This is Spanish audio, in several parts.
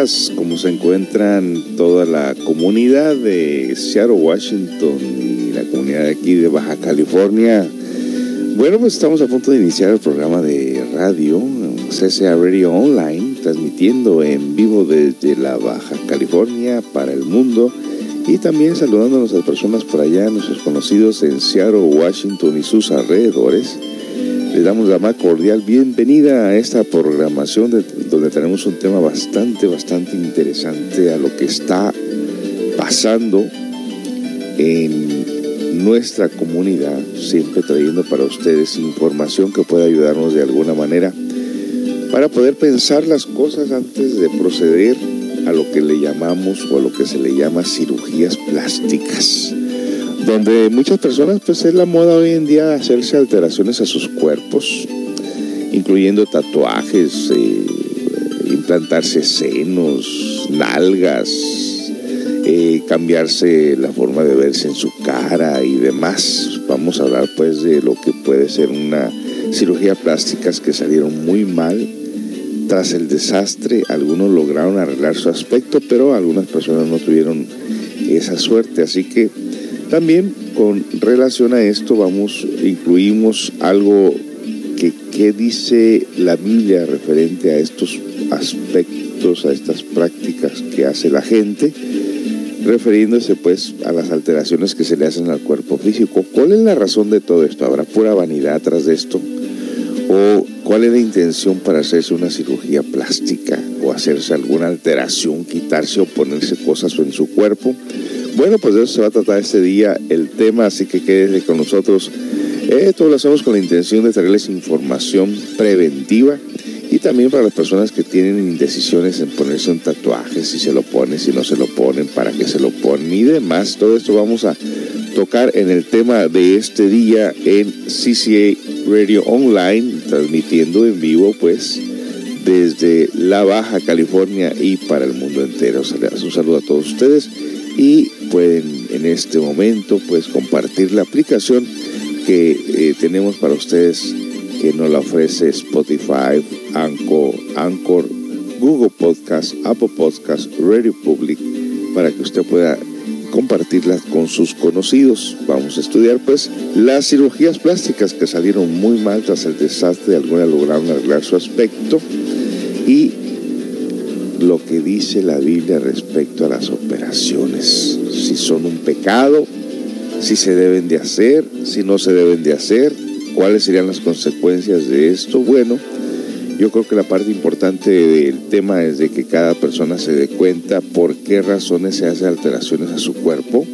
Días. ¿Cómo se encuentran toda la comunidad de Seattle, Washington y la comunidad de aquí de Baja California? Bueno, pues estamos a punto de iniciar el programa de radio, CCA Radio Online, transmitiendo en vivo desde la Baja California para el mundo y también saludando a nuestras personas por allá, nuestros conocidos en Seattle, Washington y sus alrededores. Les damos la más cordial bienvenida a esta programación donde tenemos un tema bastante, bastante interesante a lo que está pasando en nuestra comunidad, siempre trayendo para ustedes información que pueda ayudarnos de alguna manera para poder pensar las cosas antes de proceder a lo que le llamamos o a lo que se le llama cirugías plásticas donde muchas personas pues es la moda hoy en día hacerse alteraciones a sus cuerpos, incluyendo tatuajes, eh, implantarse senos, nalgas, eh, cambiarse la forma de verse en su cara y demás. Vamos a hablar pues de lo que puede ser una cirugía plásticas que salieron muy mal tras el desastre. Algunos lograron arreglar su aspecto, pero algunas personas no tuvieron esa suerte, así que también con relación a esto vamos, incluimos algo que, que dice la Biblia referente a estos aspectos, a estas prácticas que hace la gente, refiriéndose pues a las alteraciones que se le hacen al cuerpo físico. ¿Cuál es la razón de todo esto? ¿Habrá pura vanidad tras de esto? ¿O cuál es la intención para hacerse una cirugía plástica o hacerse alguna alteración, quitarse o ponerse cosas en su cuerpo? Bueno, pues de eso se va a tratar este día el tema, así que quédese con nosotros. Esto lo hacemos con la intención de traerles información preventiva y también para las personas que tienen indecisiones en ponerse un tatuaje, si se lo ponen, si no se lo ponen, para qué se lo ponen y demás. Todo esto vamos a tocar en el tema de este día en CCA Radio Online, transmitiendo en vivo pues desde la Baja California y para el mundo entero. Un saludo a todos ustedes y pueden en este momento pues compartir la aplicación que eh, tenemos para ustedes que nos la ofrece Spotify, Anchor, Anchor, Google Podcast, Apple Podcast, Radio Public para que usted pueda compartirla con sus conocidos. Vamos a estudiar pues las cirugías plásticas que salieron muy mal tras el desastre, algunas lograron arreglar su aspecto y lo que dice la Biblia respecto a las operaciones, si son un pecado, si se deben de hacer, si no se deben de hacer, cuáles serían las consecuencias de esto. Bueno, yo creo que la parte importante del tema es de que cada persona se dé cuenta por qué razones se hace alteraciones a su cuerpo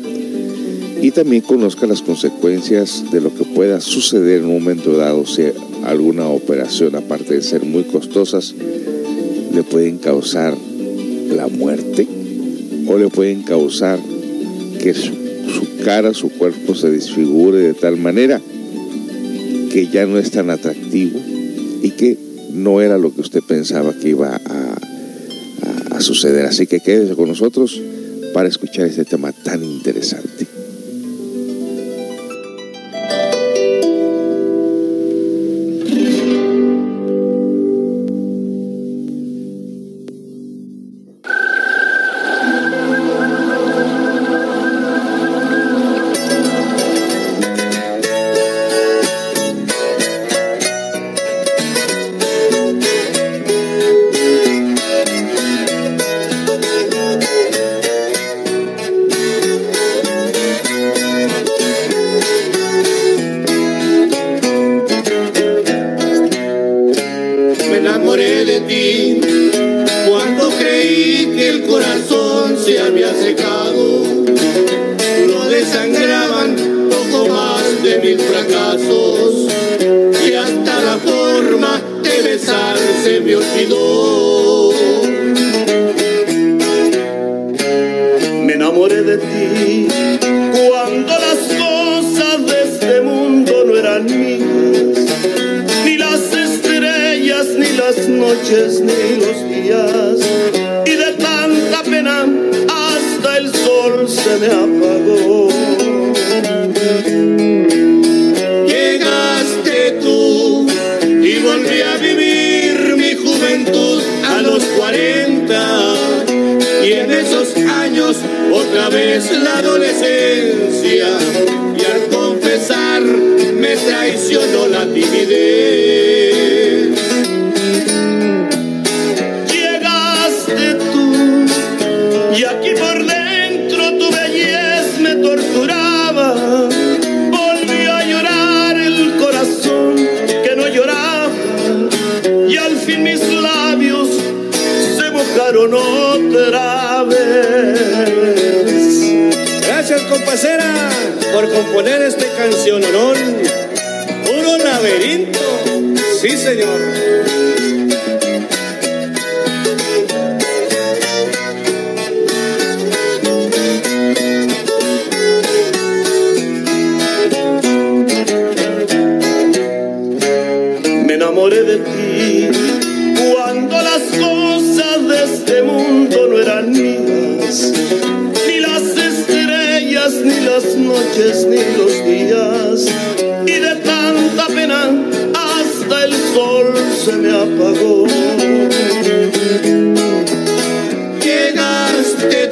y también conozca las consecuencias de lo que pueda suceder en un momento dado si alguna operación, aparte de ser muy costosas, le pueden causar la muerte o le pueden causar que su, cara, su cuerpo se desfigure de tal manera que ya no es tan atractivo y que no era lo que usted pensaba que iba a, a suceder. Así que quédese con nosotros para escuchar este tema tan interesante.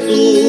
floor.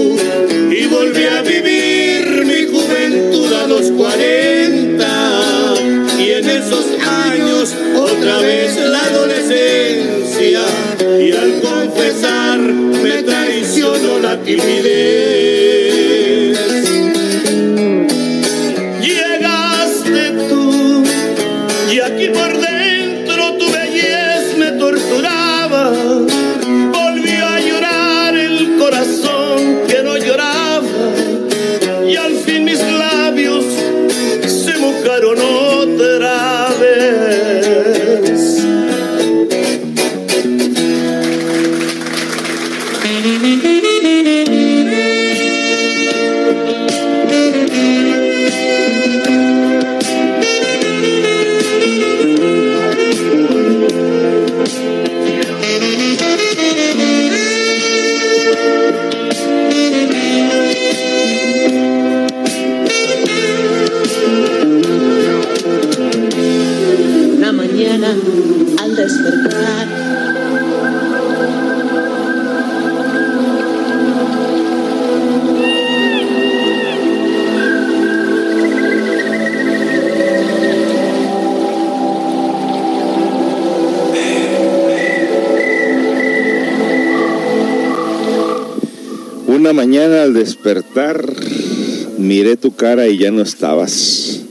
Miré tu cara y ya no estabas.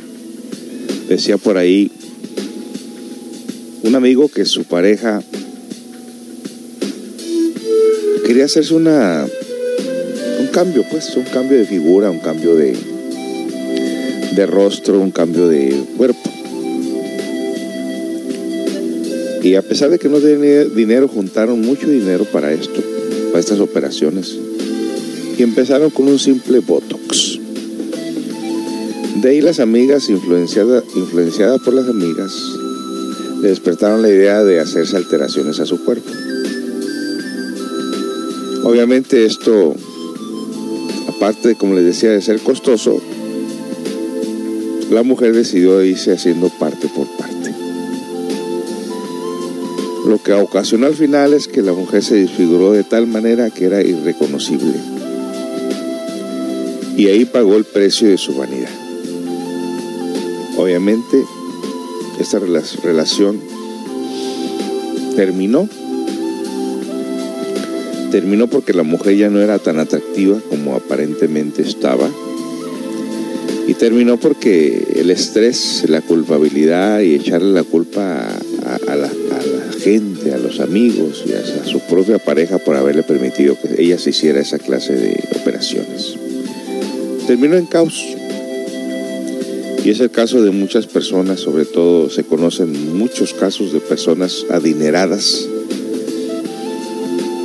Decía por ahí un amigo que su pareja quería hacerse una un cambio, pues, un cambio de figura, un cambio de de rostro, un cambio de cuerpo. Y a pesar de que no tenían dinero, juntaron mucho dinero para esto, para estas operaciones. Y empezaron con un simple Botox. De ahí las amigas, influenciadas influenciada por las amigas, le despertaron la idea de hacerse alteraciones a su cuerpo. Obviamente esto, aparte de, como les decía, de ser costoso, la mujer decidió irse haciendo parte por parte. Lo que ocasionó al final es que la mujer se desfiguró de tal manera que era irreconocible. Y ahí pagó el precio de su vanidad. Obviamente, esta rela- relación terminó. Terminó porque la mujer ya no era tan atractiva como aparentemente estaba. Y terminó porque el estrés, la culpabilidad y echarle la culpa a, la, la gente, a los amigos y a, su propia pareja por haberle permitido que ella se hiciera esa clase de operaciones. Terminó en caos. Y es el caso de muchas personas, sobre todo se conocen muchos casos de personas adineradas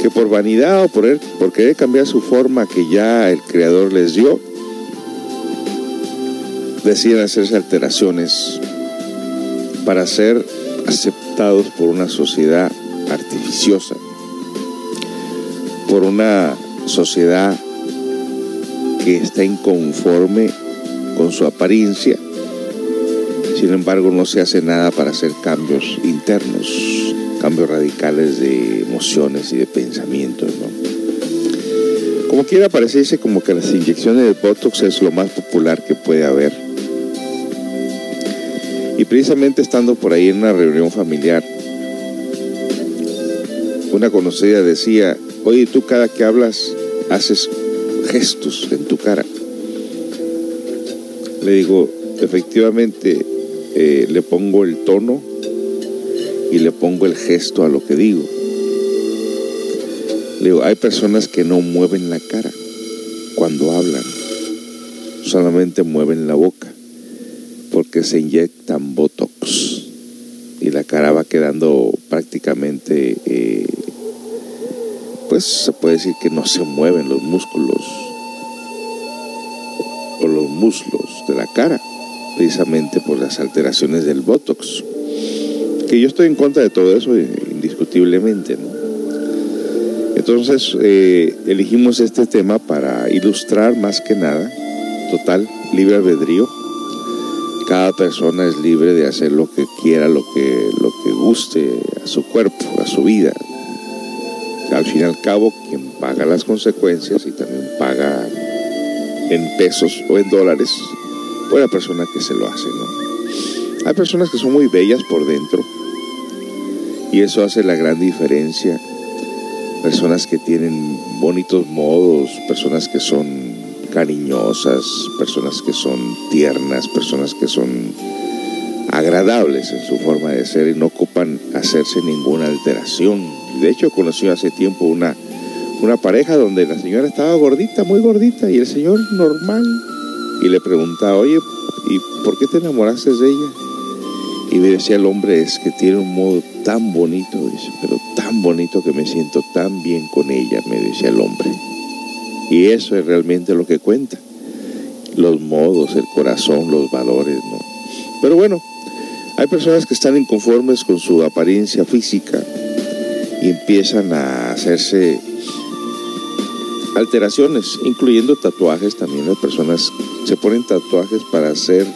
que por vanidad o por, er- querer cambiar su forma que ya el creador les dio, deciden hacerse alteraciones para ser aceptados por una sociedad artificiosa, por una sociedad que está inconforme con su apariencia, sin embargo no se hace nada para hacer cambios internos, cambios radicales de emociones y de pensamientos. ¿no? Como quiera parecerse como que las inyecciones de Botox es lo más popular que puede haber. Y precisamente estando por ahí en una reunión familiar, una conocida decía, oye, tú cada que hablas haces gestos en tu cara. Le digo, efectivamente, eh, le pongo el tono y le pongo el gesto a lo que digo. Le digo, hay personas que no mueven la cara cuando hablan, solamente mueven la boca porque se inyectan botox y la cara va quedando prácticamente, eh, pues se puede decir que no se mueven los músculos o los muslos de la cara, precisamente por las alteraciones del botox. Que yo estoy en contra de todo eso, indiscutiblemente. Entonces eh, elegimos este tema para ilustrar más que nada, total, libre albedrío. Cada persona es libre de hacer lo que quiera, lo que, lo que guste a su cuerpo, a su vida. Al fin y al cabo, quien paga las consecuencias y también paga en pesos o en dólares, fue la persona que se lo hace, ¿no? Hay personas que son muy bellas por dentro y eso hace la gran diferencia personas que tienen bonitos modos, personas que son cariñosas, personas que son tiernas, personas que son agradables en su forma de ser y no ocupan hacerse ninguna alteración. De hecho, conocí hace tiempo una, una pareja donde la señora estaba gordita, muy gordita, y el señor normal. Y le preguntaba, oye, ¿y por qué te enamoraste de ella? Y me decía el hombre, es que tiene un modo tan bonito, dice, pero tan bonito que me siento tan bien con ella, me decía el hombre. Y eso es realmente lo que cuenta. Los modos, el corazón, los valores, ¿no? Pero bueno, hay personas que están inconformes con su apariencia física y empiezan a hacerse alteraciones, incluyendo tatuajes también. Las personas se ponen tatuajes para hacer,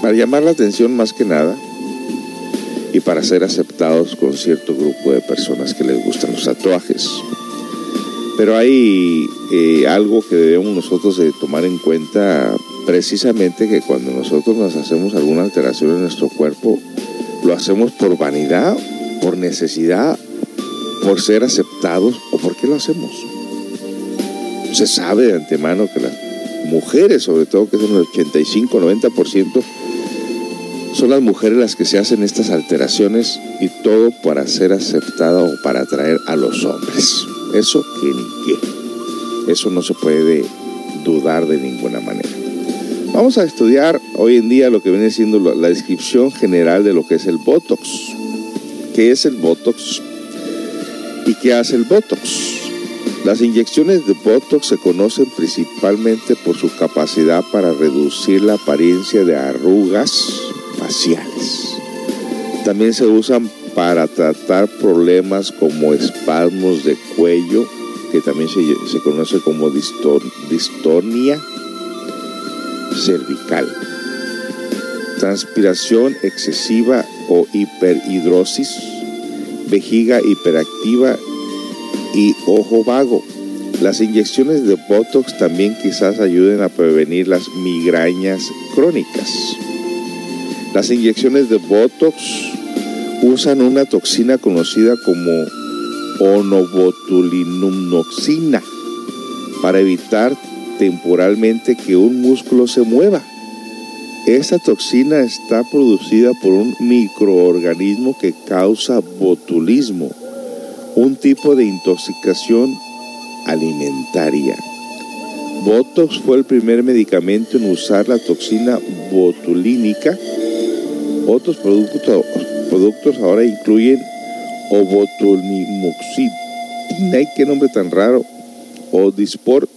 para llamar la atención más que nada y para ser aceptados con cierto grupo de personas que les gustan los tatuajes. Pero hay eh, algo que debemos nosotros de tomar en cuenta precisamente que cuando nosotros nos hacemos alguna alteración en nuestro cuerpo, lo hacemos por vanidad, por necesidad, por ser aceptados o por qué lo hacemos. Se sabe de antemano que las mujeres, sobre todo que son el 85-90%, son las mujeres las que se hacen estas alteraciones y todo para ser aceptada o para atraer a los hombres. Eso que ni qué. Eso no se puede dudar de ninguna manera. Vamos a estudiar hoy en día lo que viene siendo la descripción general de lo que es el Botox. ¿Qué es el Botox? ¿Y qué hace el Botox? Las inyecciones de Botox se conocen principalmente por su capacidad para reducir la apariencia de arrugas, faciales. También se usan para tratar problemas como espasmos de cuello, que también se, conoce como distonia cervical, transpiración excesiva o hiperhidrosis, vejiga hiperactiva y ojo vago. Las inyecciones de Botox también quizás ayuden a prevenir las migrañas crónicas. Las inyecciones de Botox usan una toxina conocida como onobotulinumtoxina para evitar temporalmente que un músculo se mueva. Esta toxina está producida por un microorganismo que causa botulismo, un tipo de intoxicación alimentaria. Botox fue el primer medicamento en usar la toxina botulínica otros productos, ahora incluyen obotulimuxidina, qué nombre tan raro, Odispor,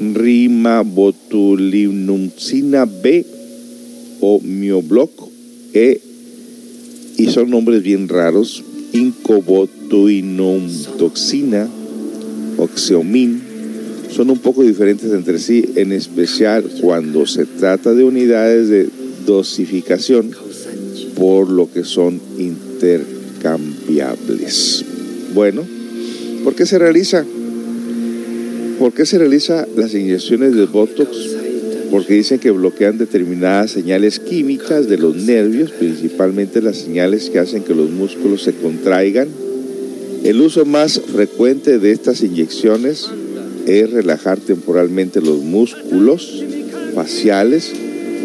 rimabotulinumcina B o miobloc E, y son nombres bien raros, incobotulinumtoxina, oxeomin, son un poco diferentes entre sí, en especial cuando se trata de unidades de dosificación por lo que son intercambiables. Bueno, ¿por qué se realiza? ¿Por qué se realizan las inyecciones de Botox? Porque dicen que bloquean determinadas señales químicas de los nervios, principalmente las señales que hacen que los músculos se contraigan. El uso más frecuente de estas inyecciones es relajar temporalmente los músculos faciales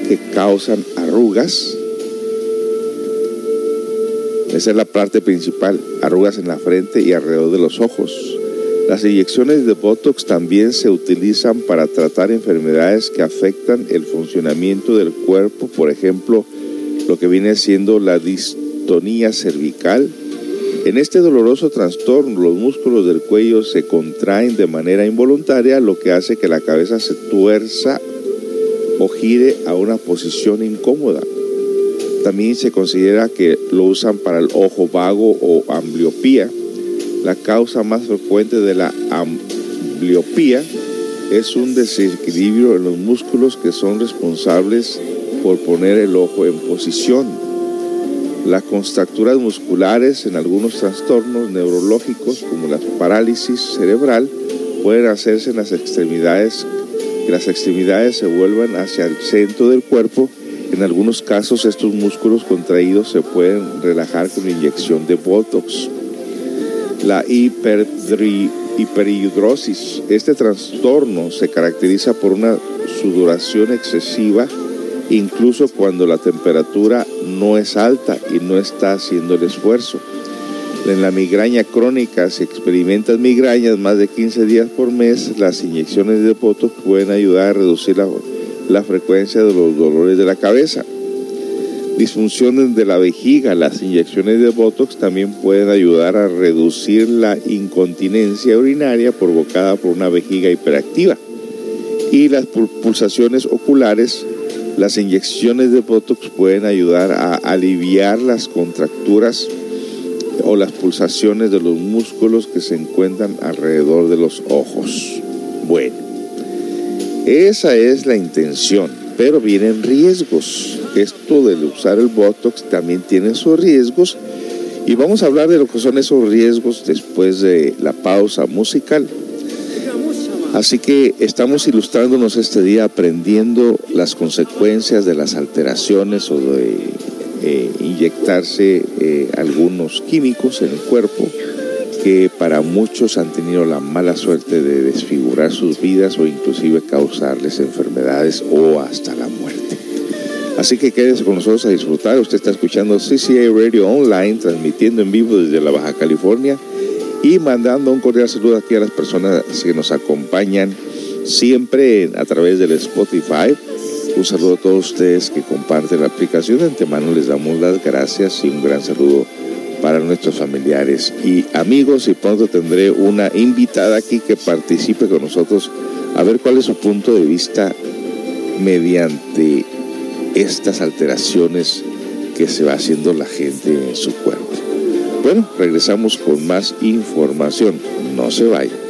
que causan arrugas. Esa es la parte principal, arrugas en la frente y alrededor de los ojos. Las inyecciones de Botox también se utilizan para tratar enfermedades que afectan el funcionamiento del cuerpo, por ejemplo, lo que viene siendo la distonía cervical. En este doloroso trastorno, los músculos del cuello se contraen de manera involuntaria, lo que hace que la cabeza se tuerza o gire a una posición incómoda. También se considera que lo usan para el ojo vago o ambliopía. La causa más frecuente de la ambliopía es un desequilibrio en los músculos que son responsables por poner el ojo en posición. Las contracturas musculares en algunos trastornos neurológicos como la parálisis cerebral pueden hacerse en las extremidades, que las extremidades se vuelvan hacia el centro del cuerpo. En algunos casos estos músculos contraídos se pueden relajar con inyección de Botox. La hiperhidrosis. Este trastorno se caracteriza por una sudoración excesiva incluso cuando la temperatura no es alta y no está haciendo el esfuerzo. En la migraña crónica, si experimentas migrañas más de 15 días por mes, las inyecciones de Botox pueden ayudar a reducir la, la frecuencia de los dolores de la cabeza. Disfunciones de la vejiga, las inyecciones de Botox también pueden ayudar a reducir la incontinencia urinaria provocada por una vejiga hiperactiva. Y las pulsaciones oculares, las inyecciones de Botox pueden ayudar a aliviar las contracturas o las pulsaciones de los músculos que se encuentran alrededor de los ojos. Bueno, esa es la intención, pero vienen riesgos. Esto de usar el Botox también tiene sus riesgos y vamos a hablar de lo que son esos riesgos después de la pausa musical. Así que estamos ilustrándonos este día aprendiendo las consecuencias de las alteraciones o de eh, inyectarse eh, algunos químicos en el cuerpo que para muchos han tenido la mala suerte de desfigurar sus vidas o inclusive causarles enfermedades o hasta la muerte. Así que quédese con nosotros a disfrutar. Usted está escuchando CCA Radio Online, transmitiendo en vivo desde la Baja California y mandando un cordial saludo aquí a las personas que nos acompañan siempre a través del Spotify. Un saludo a todos ustedes que comparten la aplicación. De antemano les damos las gracias y un gran saludo para nuestros familiares y amigos. Y pronto tendré una invitada aquí que participe con nosotros a ver cuál es su punto de vista mediante estas alteraciones que se va haciendo la gente en su cuerpo. Bueno, regresamos con más información. No se vayan.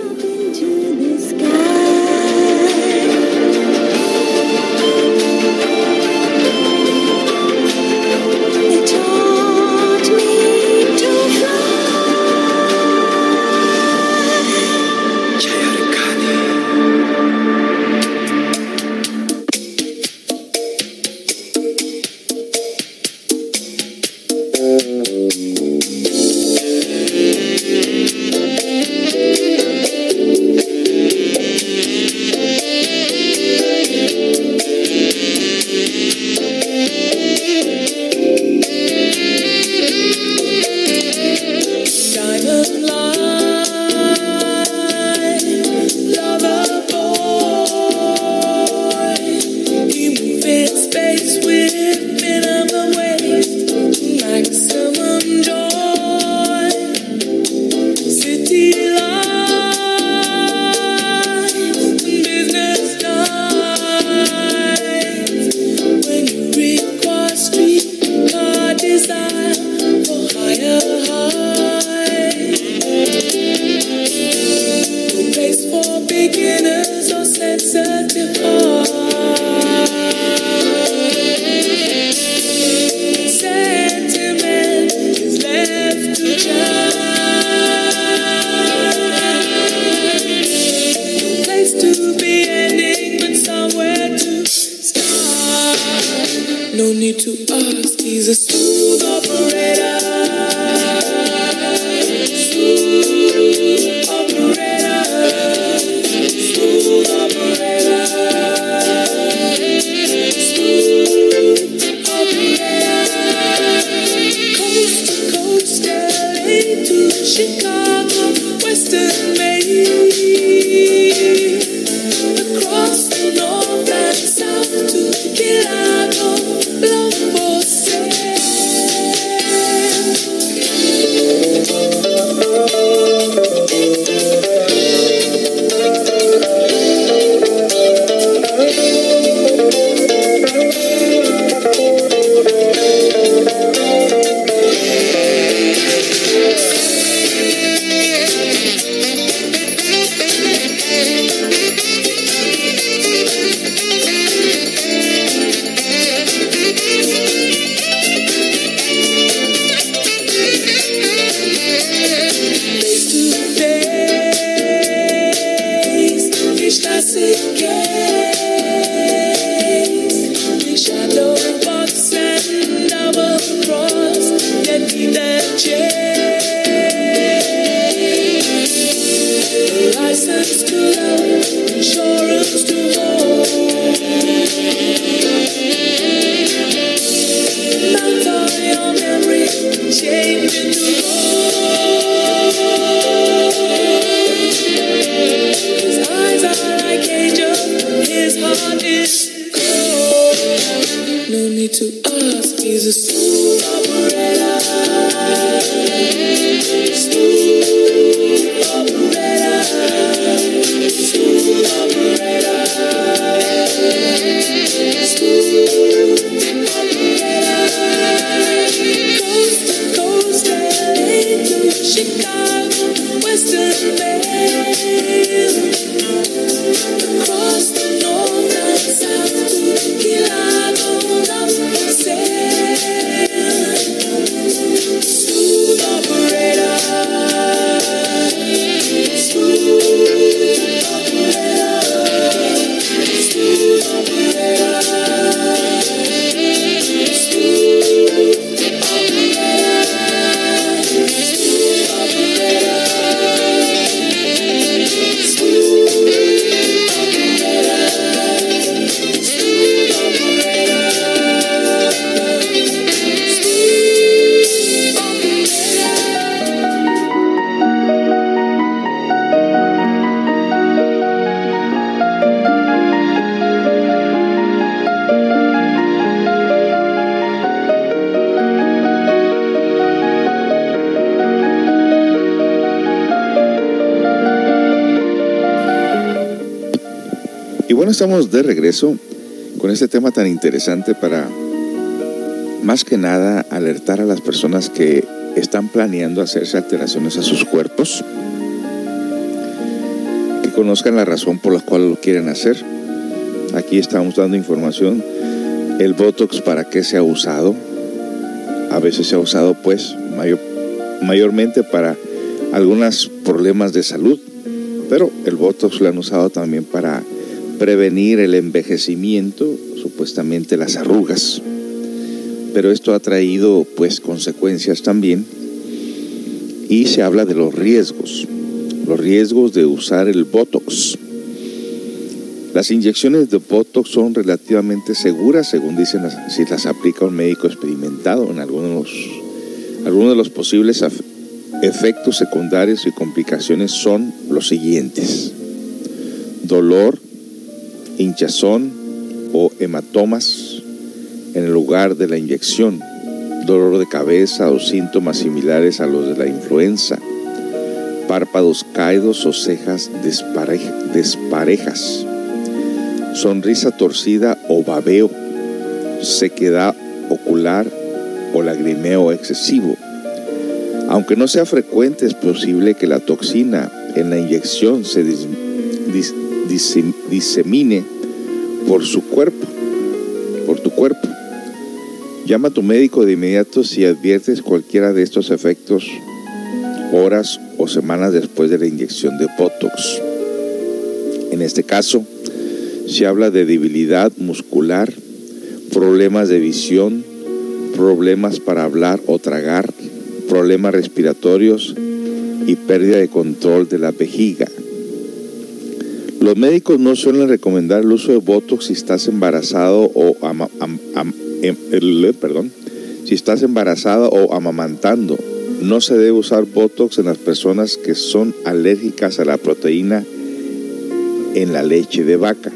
Estamos de regreso con este tema tan interesante para más que nada alertar a las personas que están planeando hacerse alteraciones a sus cuerpos, que conozcan la razón por la cual lo quieren hacer. Aquí estamos dando información. El Botox para qué se ha usado. A veces se ha usado pues mayor, mayormente para algunos problemas de salud, pero el Botox lo han usado también para prevenir el envejecimiento, supuestamente las arrugas. Pero esto ha traído pues consecuencias también y se habla de los riesgos, los riesgos de usar el Botox. Las inyecciones de Botox son relativamente seguras, según dicen si las aplica un médico experimentado en algunos, algunos de los posibles efectos secundarios y complicaciones son los siguientes. Dolor hinchazón o hematomas en el lugar de la inyección, dolor de cabeza o síntomas similares a los de la influenza, párpados caídos o cejas desparejas, sonrisa torcida o babeo, sequedad ocular o lagrimeo excesivo. Aunque no sea frecuente, es posible que la toxina en la inyección se disemine por su cuerpo, por tu cuerpo. Llama a tu médico de inmediato si adviertes cualquiera de estos efectos horas o semanas después de la inyección de Botox. En este caso, se habla de debilidad muscular, problemas de visión, problemas para hablar o tragar, problemas respiratorios y pérdida de control de la vejiga. Los médicos no suelen recomendar el uso de Botox si estás embarazado o em, perdón, si estás embarazada o amamantando no se debe usar Botox en las personas que son alérgicas a la proteína en la leche de vaca.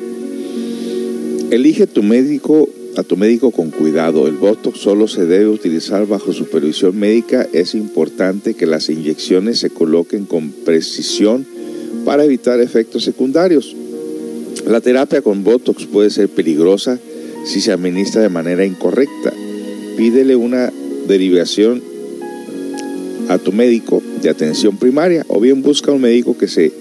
Elige tu médico a tu médico con cuidado. El Botox solo se debe utilizar bajo supervisión médica. Es importante que las inyecciones se coloquen con precisión para evitar efectos secundarios. La terapia con Botox puede ser peligrosa si se administra de manera incorrecta. Pídele una derivación a tu médico de atención primaria o bien busca un médico que se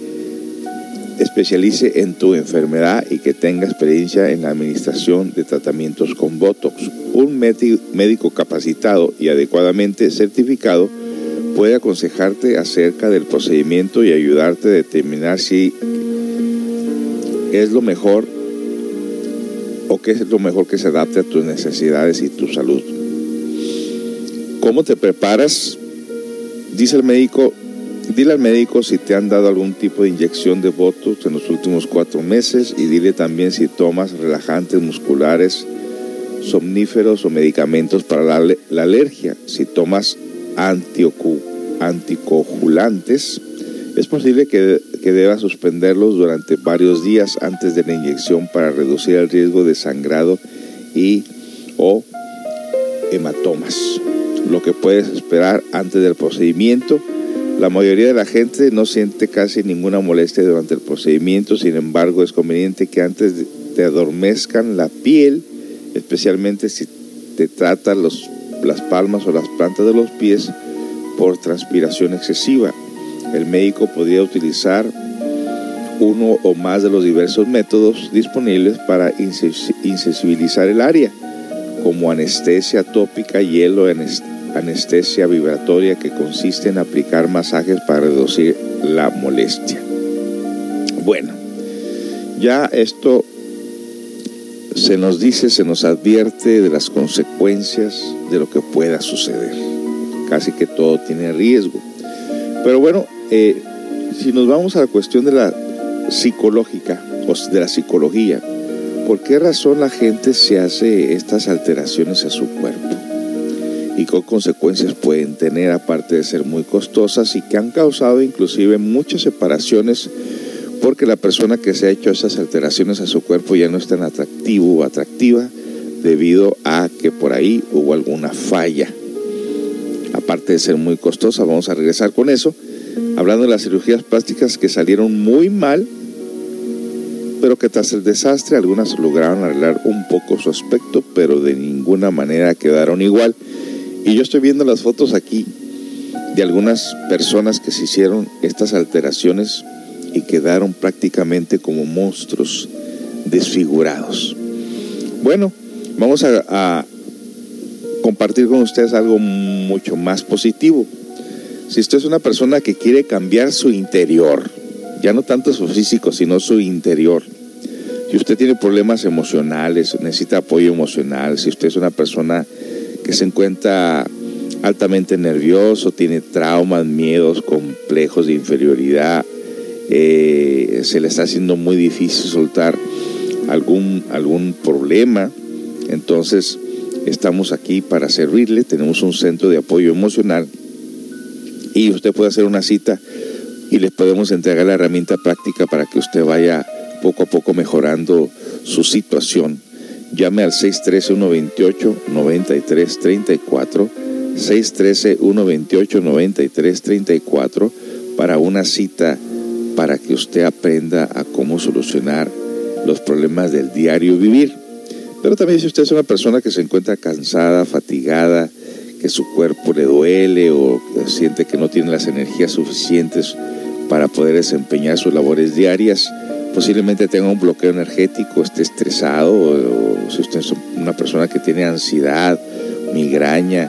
especialice en tu enfermedad y que tenga experiencia en la administración de tratamientos con Botox. Un médico capacitado y adecuadamente certificado puede aconsejarte acerca del procedimiento y ayudarte a determinar si es lo mejor o qué es lo mejor que se adapte a tus necesidades y tu salud. ¿Cómo te preparas? Dice el médico, dile al médico si te han dado algún tipo de inyección de Botox en los últimos cuatro meses y dile también si tomas relajantes musculares, somníferos o medicamentos para la, la alergia, si tomas anticoagulantes, es posible que, que deba suspenderlos durante varios días antes de la inyección para reducir el riesgo de sangrado y o hematomas. Lo que puedes esperar antes del procedimiento. La mayoría de la gente no siente casi ninguna molestia durante el procedimiento, sin embargo es conveniente que antes te adormezcan la piel, especialmente si te tratan los, las palmas o las plantas de los pies por transpiración excesiva el médico podría utilizar uno o más de los diversos métodos disponibles para insensibilizar el área, como anestesia tópica, hielo, anestesia vibratoria, que consiste en aplicar masajes para reducir la molestia. Bueno, ya esto se nos dice, se nos advierte de las consecuencias de lo que pueda suceder. Casi que todo tiene riesgo. Pero bueno, eh, si nos vamos a la cuestión de la psicológica o de la psicología, ¿por qué razón la gente se hace estas alteraciones a su cuerpo? ¿Y qué consecuencias pueden tener aparte de ser muy costosas y que han causado inclusive muchas separaciones porque la persona que se ha hecho esas alteraciones a su cuerpo ya no es tan atractivo o atractiva debido a que por ahí hubo alguna falla? Aparte de ser muy costosa, vamos a regresar con eso hablando de las cirugías plásticas que salieron muy mal, pero que tras el desastre algunas lograron arreglar un poco su aspecto, pero de ninguna manera quedaron igual. Y yo estoy viendo las fotos aquí de algunas personas que se hicieron estas alteraciones y quedaron prácticamente como monstruos desfigurados. Bueno, vamos a, compartir con ustedes algo mucho más positivo. Si usted es una persona que quiere cambiar su interior, ya no tanto su físico, sino su interior, si usted tiene problemas emocionales, necesita apoyo emocional, si usted es una persona que se encuentra altamente nervioso, tiene traumas, miedos, complejos de inferioridad, eh, se le está haciendo muy difícil soltar algún, algún problema, entonces estamos aquí para servirle, tenemos un centro de apoyo emocional. Y usted puede hacer una cita y les podemos entregar la herramienta práctica para que usted vaya poco a poco mejorando su situación. Llame al 613-128-9334, 613-128-9334 para una cita para que usted aprenda a cómo solucionar los problemas del diario vivir. Pero también si usted es una persona que se encuentra cansada, fatigada, que su cuerpo le duele o siente que no tiene las energías suficientes para poder desempeñar sus labores diarias, posiblemente tenga un bloqueo energético, esté estresado, o, si usted es una persona que tiene ansiedad, migraña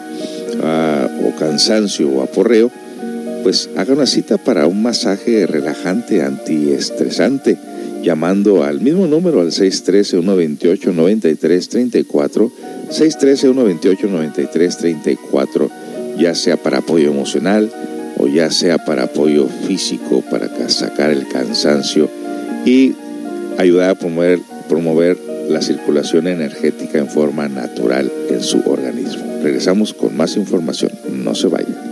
ah, o cansancio o aporreo, pues haga una cita para un masaje relajante, antiestresante, llamando al mismo número al 613-128-9334 613-128-9334, ya sea para apoyo emocional o ya sea para apoyo físico, para sacar el cansancio y ayudar a promover, la circulación energética en forma natural en su organismo. Regresamos con más información, no se vayan.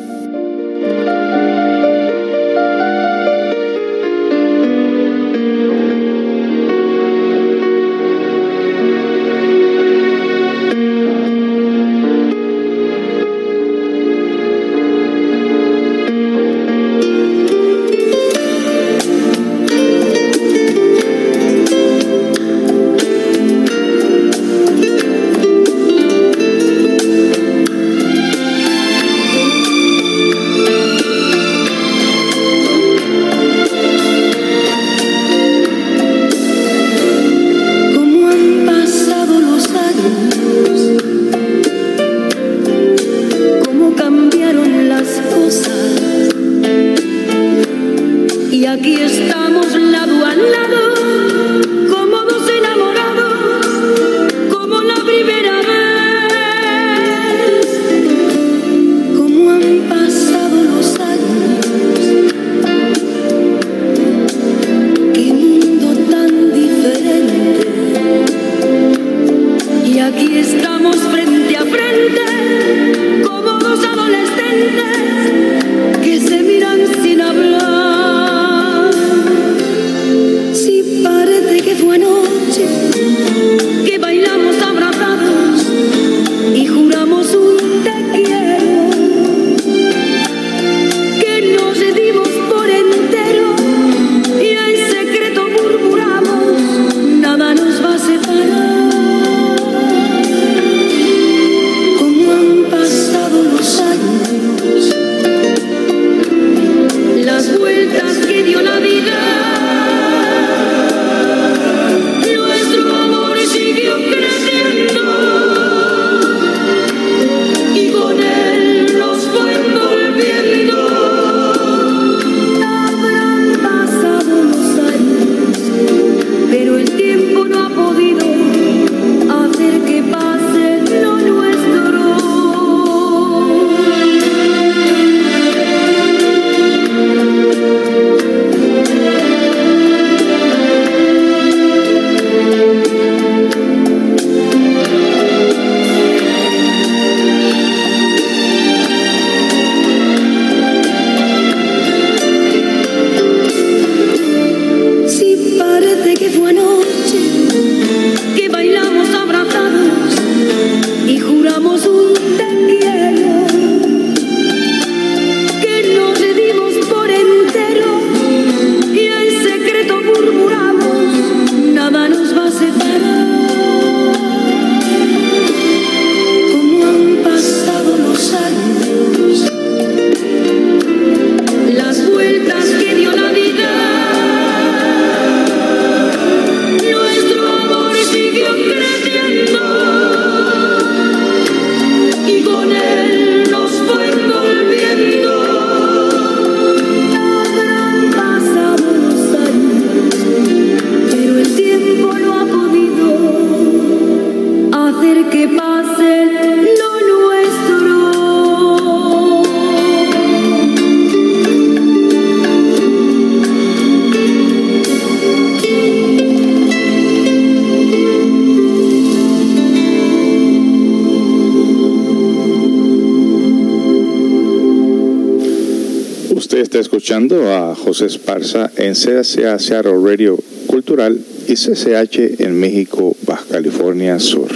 A José Esparza en CSA Seattle Radio Cultural y CCH en México, Baja California Sur.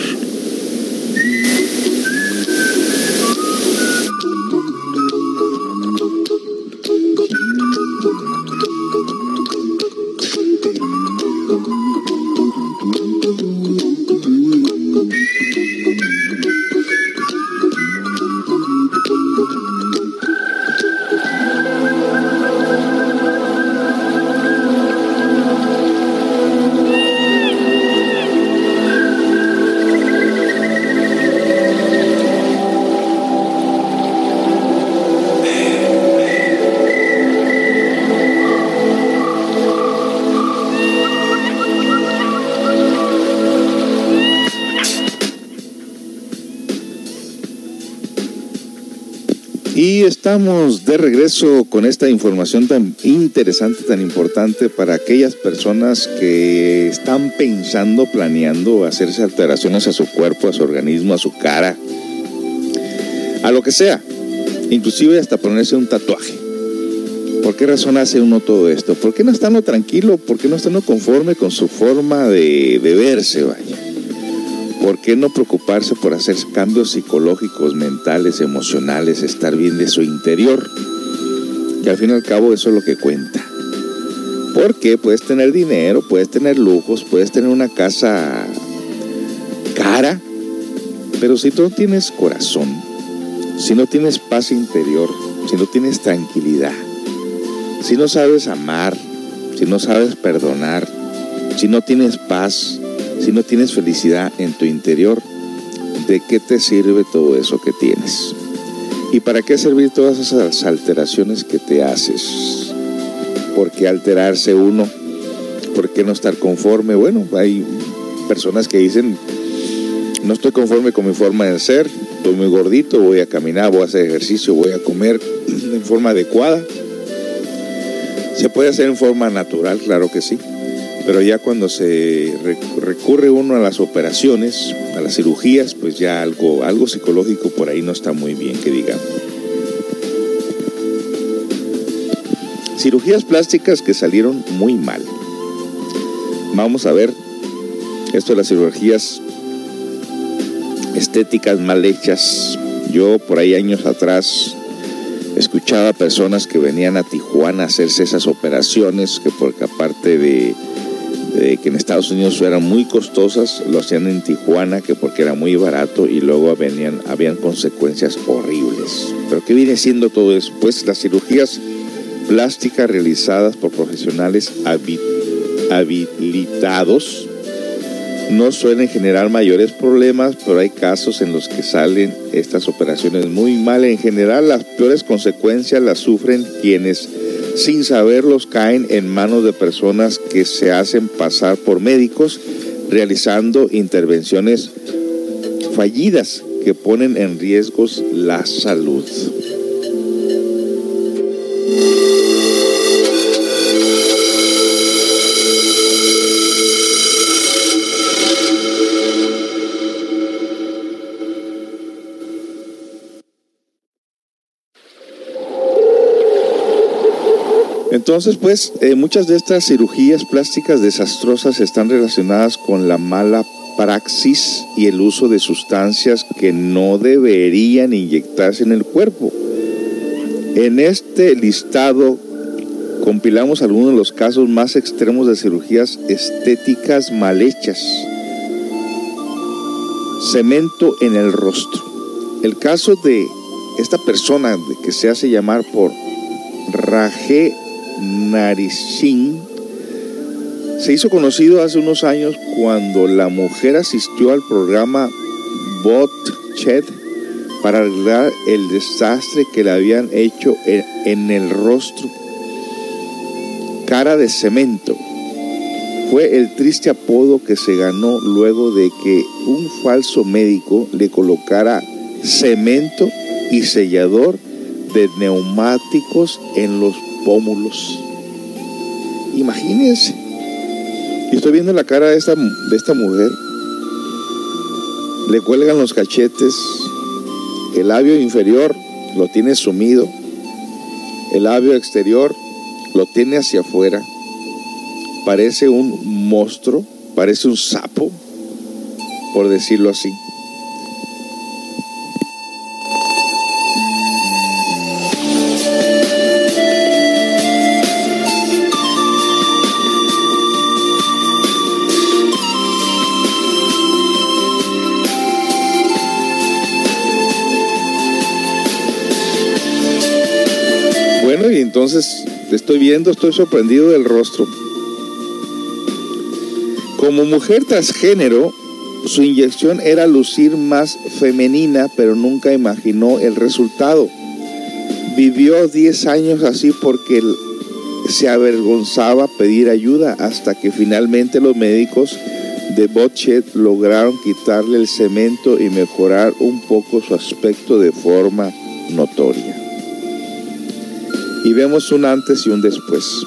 Estamos de regreso con esta información tan interesante, tan importante para aquellas personas que están pensando, planeando hacerse alteraciones a su cuerpo, a su organismo, a su cara, a lo que sea, inclusive hasta ponerse un tatuaje. ¿Por qué razón hace uno todo esto? ¿Por qué no está uno tranquilo? ¿Por qué no está uno conforme con su forma de, de verse? Vaya. ¿Por qué no preocuparse por hacer cambios psicológicos, mentales, emocionales, estar bien de su interior? Que al fin y al cabo eso es lo que cuenta. Porque puedes tener dinero, puedes tener lujos, puedes tener una casa cara, pero si tú no tienes corazón, si no tienes paz interior, si no tienes tranquilidad, si no sabes amar, si no sabes perdonar, si no tienes paz, si no tienes felicidad en tu interior, ¿de qué te sirve todo eso que tienes? ¿Y para qué servir todas esas alteraciones que te haces? ¿Por qué alterarse uno? ¿Por qué no estar conforme? Bueno, hay personas que dicen, no estoy conforme con mi forma de ser, estoy muy gordito, voy a caminar, voy a hacer ejercicio, voy a comer en forma adecuada. Se puede hacer en forma natural, claro que sí, pero ya cuando se recurre uno a las operaciones, a las cirugías, pues ya algo, algo psicológico por ahí no está muy bien, que digamos. Cirugías plásticas que salieron muy mal. Vamos a ver esto de las cirugías estéticas mal hechas. Yo por ahí años atrás escuchaba personas que venían a Tijuana a hacerse esas operaciones, que porque aparte de, que en Estados Unidos eran muy costosas, lo hacían en Tijuana, que porque era muy barato y luego venían, habían consecuencias horribles. Pero ¿qué viene siendo todo eso? Pues las cirugías plásticas realizadas por profesionales habilitados no suelen generar mayores problemas, pero hay casos en los que salen estas operaciones muy mal. En general, las peores consecuencias las sufren quienes sin saberlos caen en manos de personas que se hacen pasar por médicos realizando intervenciones fallidas que ponen en riesgos la salud. Entonces, pues, eh, muchas de estas cirugías plásticas desastrosas están relacionadas con la mala praxis y el uso de sustancias que no deberían inyectarse en el cuerpo. En este listado compilamos algunos de los casos más extremos de cirugías estéticas mal hechas. Cemento en el rostro. El caso de esta persona que se hace llamar por Rajé Narishin se hizo conocido hace unos años cuando la mujer asistió al programa Bot Ched para arreglar el desastre que le habían hecho en, el rostro. Cara de cemento. Fue el triste apodo que se ganó luego de que un falso médico le colocara cemento y sellador de neumáticos en los pómulos. Imagínense. Y estoy viendo la cara de esta, de esta mujer. Le cuelgan los cachetes. El labio inferior lo tiene sumido. El labio exterior lo tiene hacia afuera. Parece un monstruo, parece un sapo, por decirlo así. Estoy viendo, estoy sorprendido del rostro. Como mujer transgénero, su inyección era lucir más femenina, pero nunca imaginó el resultado. Vivió 10 años así porque se avergonzaba pedir ayuda hasta que finalmente los médicos de Botchet lograron quitarle el cemento y mejorar un poco su aspecto de forma notoria y vemos un antes y un después.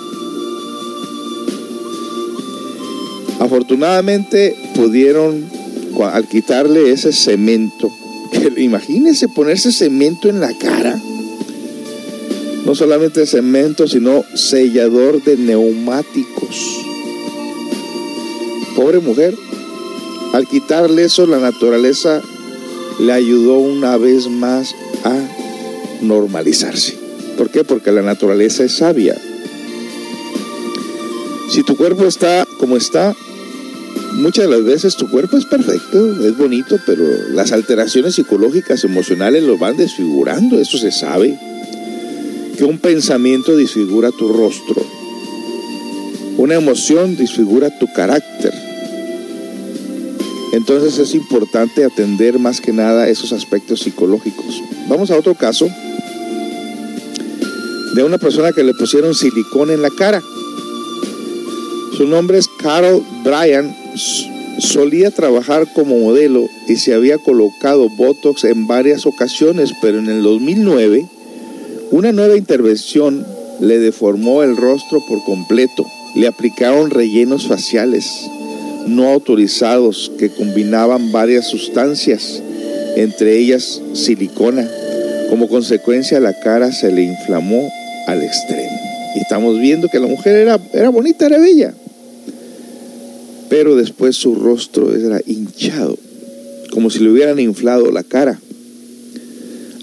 Afortunadamente pudieron, al quitarle ese cemento, imagínense ponerse cemento en la cara, no solamente cemento, sino sellador de neumáticos. Pobre mujer, al quitarle eso, la naturaleza le ayudó una vez más a normalizarse. ¿Por qué? Porque la naturaleza es sabia. Si tu cuerpo está como está, muchas de las veces tu cuerpo es perfecto, es bonito, pero las alteraciones psicológicas, emocionales lo van desfigurando, eso se sabe. Que un pensamiento disfigura tu rostro, una emoción disfigura tu carácter. Entonces es importante atender más que nada esos aspectos psicológicos. Vamos a otro caso de una persona que le pusieron silicón en la cara. Su nombre es Carol Bryan. Solía trabajar como modelo y se había colocado Botox en varias ocasiones, pero en el 2009 una nueva intervención le deformó el rostro por completo. Le aplicaron rellenos faciales no autorizados que combinaban varias sustancias, entre ellas silicona. Como consecuencia la cara se le inflamó al extremo. Y estamos viendo que la mujer era, era bonita, era bella. Pero después su rostro era hinchado, como si le hubieran inflado la cara.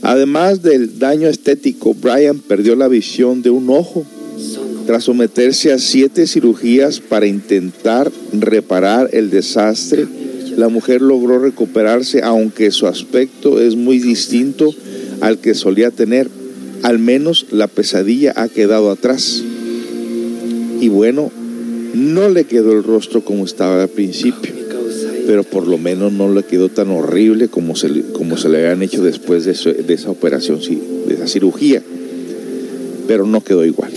Además del daño estético, Brian perdió la visión de un ojo tras someterse a siete cirugías para intentar reparar el desastre. La mujer logró recuperarse, aunque su aspecto es muy distinto al que solía tener. Al menos la pesadilla ha quedado atrás. Y bueno, no le quedó el rostro como estaba al principio pero por lo menos no le quedó tan horrible como se, como se le habían hecho después de, esa operación, de esa cirugía. Pero no quedó igual.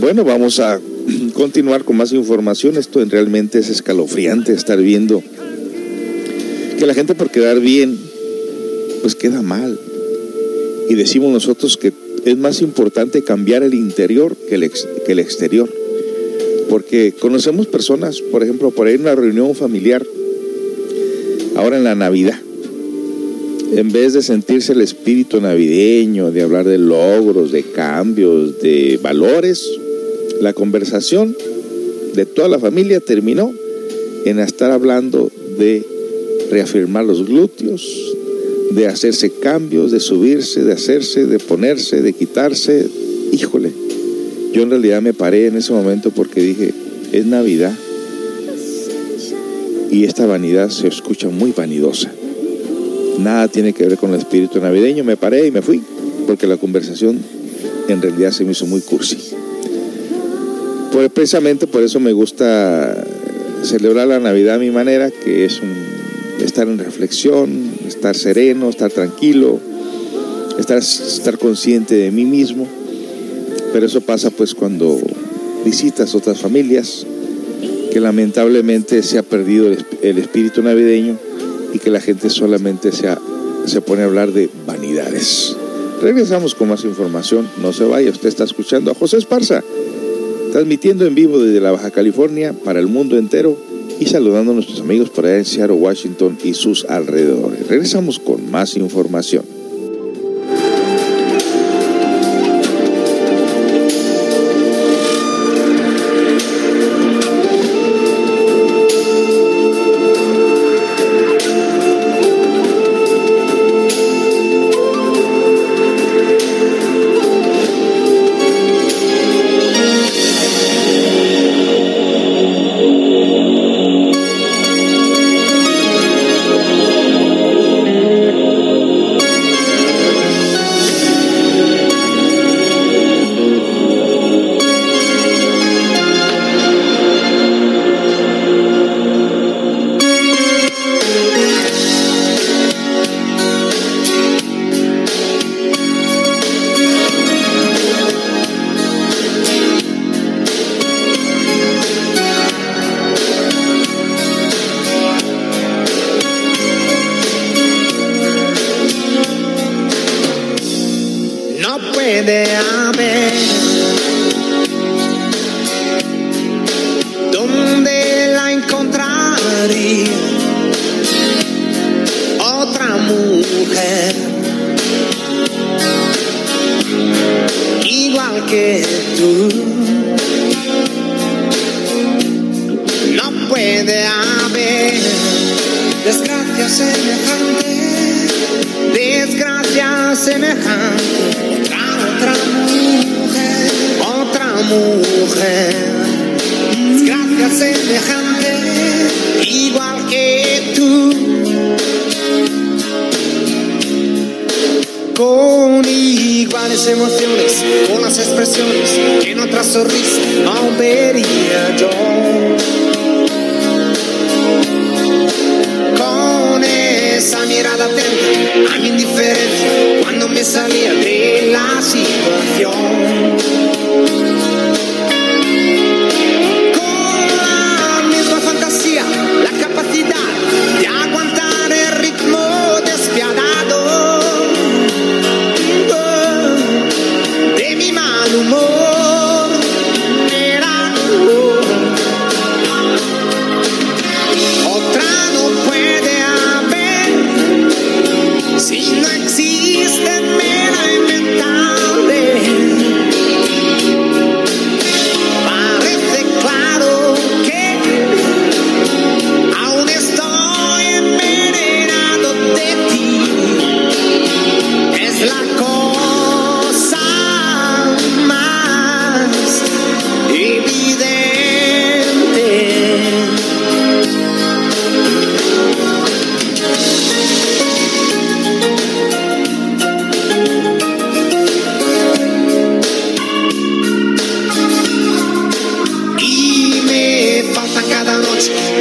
Bueno, vamos a continuar con más información. Esto realmente es escalofriante estar viendo que la gente por quedar bien, pues queda mal. Y decimos nosotros que es más importante cambiar el interior que el, exterior. Porque conocemos personas, por ejemplo, por ahí en una reunión familiar, ahora en la Navidad, en vez de sentirse el espíritu navideño, de hablar de logros, de cambios, de valores, la conversación de toda la familia terminó en estar hablando de reafirmar los glúteos, de hacerse cambios, de subirse, de hacerse, de ponerse, de quitarse. Híjole, yo en realidad me paré en ese momento porque dije, es Navidad. Y esta vanidad se escucha muy vanidosa. Nada tiene que ver con el espíritu navideño. Me paré y me fui, porque la conversación en realidad se me hizo muy cursi. Pues precisamente por eso me gusta celebrar la Navidad a mi manera, que es estar en reflexión, estar sereno, estar tranquilo, estar, estar consciente de mí mismo pero eso pasa pues cuando visitas otras familias, que lamentablemente se ha perdido el, espíritu navideño y que la gente solamente se, se pone a hablar de vanidades. Regresamos con más información. No se vaya, usted está escuchando a José Esparza, transmitiendo en vivo desde la Baja California para el mundo entero y saludando a nuestros amigos por allá en Seattle, Washington y sus alrededores. Regresamos con más información.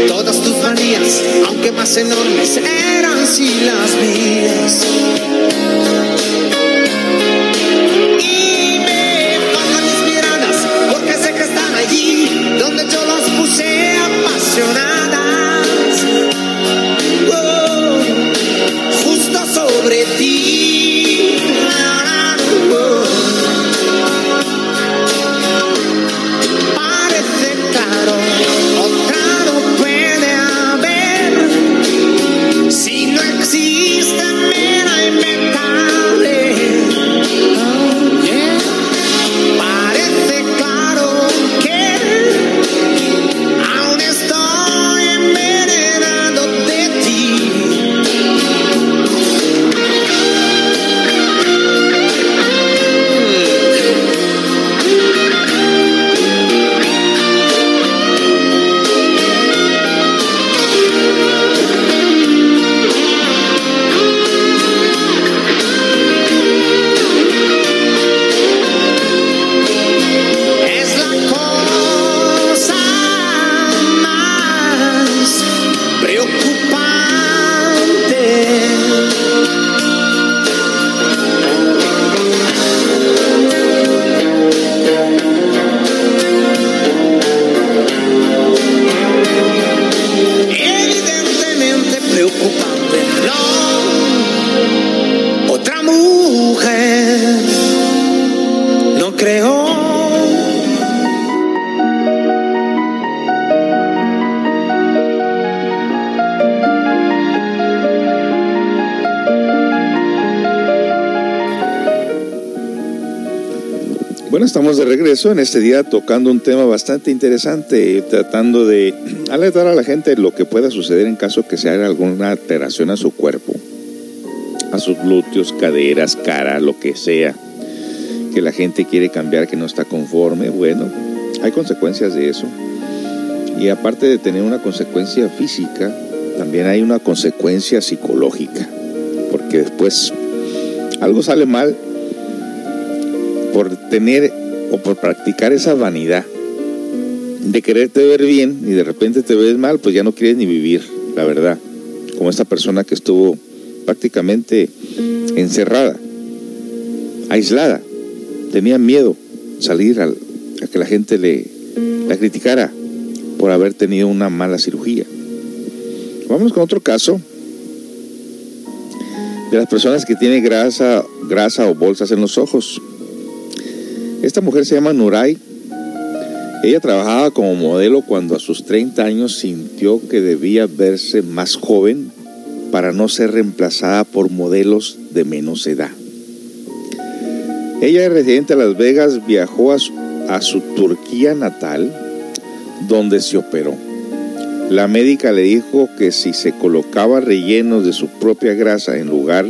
todas tus manías, aunque más enormes eran si sí las mías. Y me bajan mis miradas porque sé que están allí donde yo las puse apasionadas. Estamos de regreso en este día tocando un tema bastante interesante, tratando de alertar a la gente lo que pueda suceder en caso que se haga alguna alteración a su cuerpo, a sus glúteos, caderas, cara, lo que sea, que la gente quiere cambiar, que no está conforme. Bueno, hay consecuencias de eso. Y aparte de tener una consecuencia física, también hay una consecuencia psicológica, porque después algo sale mal por tener o por practicar esa vanidad de quererte ver bien y de repente te ves mal, pues ya no quieres ni vivir, la verdad. Como esta persona que estuvo prácticamente encerrada, aislada, tenía miedo salir al- a que la gente le la criticara por haber tenido una mala cirugía. Vamos con otro caso de las personas que tienen grasa, grasa o bolsas en los ojos. Esta mujer se llama Nuray. Ella trabajaba como modelo cuando a sus 30 años sintió que debía verse más joven para no ser reemplazada por modelos de menos edad. Ella, residente de Las Vegas, viajó a su, a su Turquía natal, donde se operó. La médica le dijo que si se colocaba rellenos de su propia grasa en lugar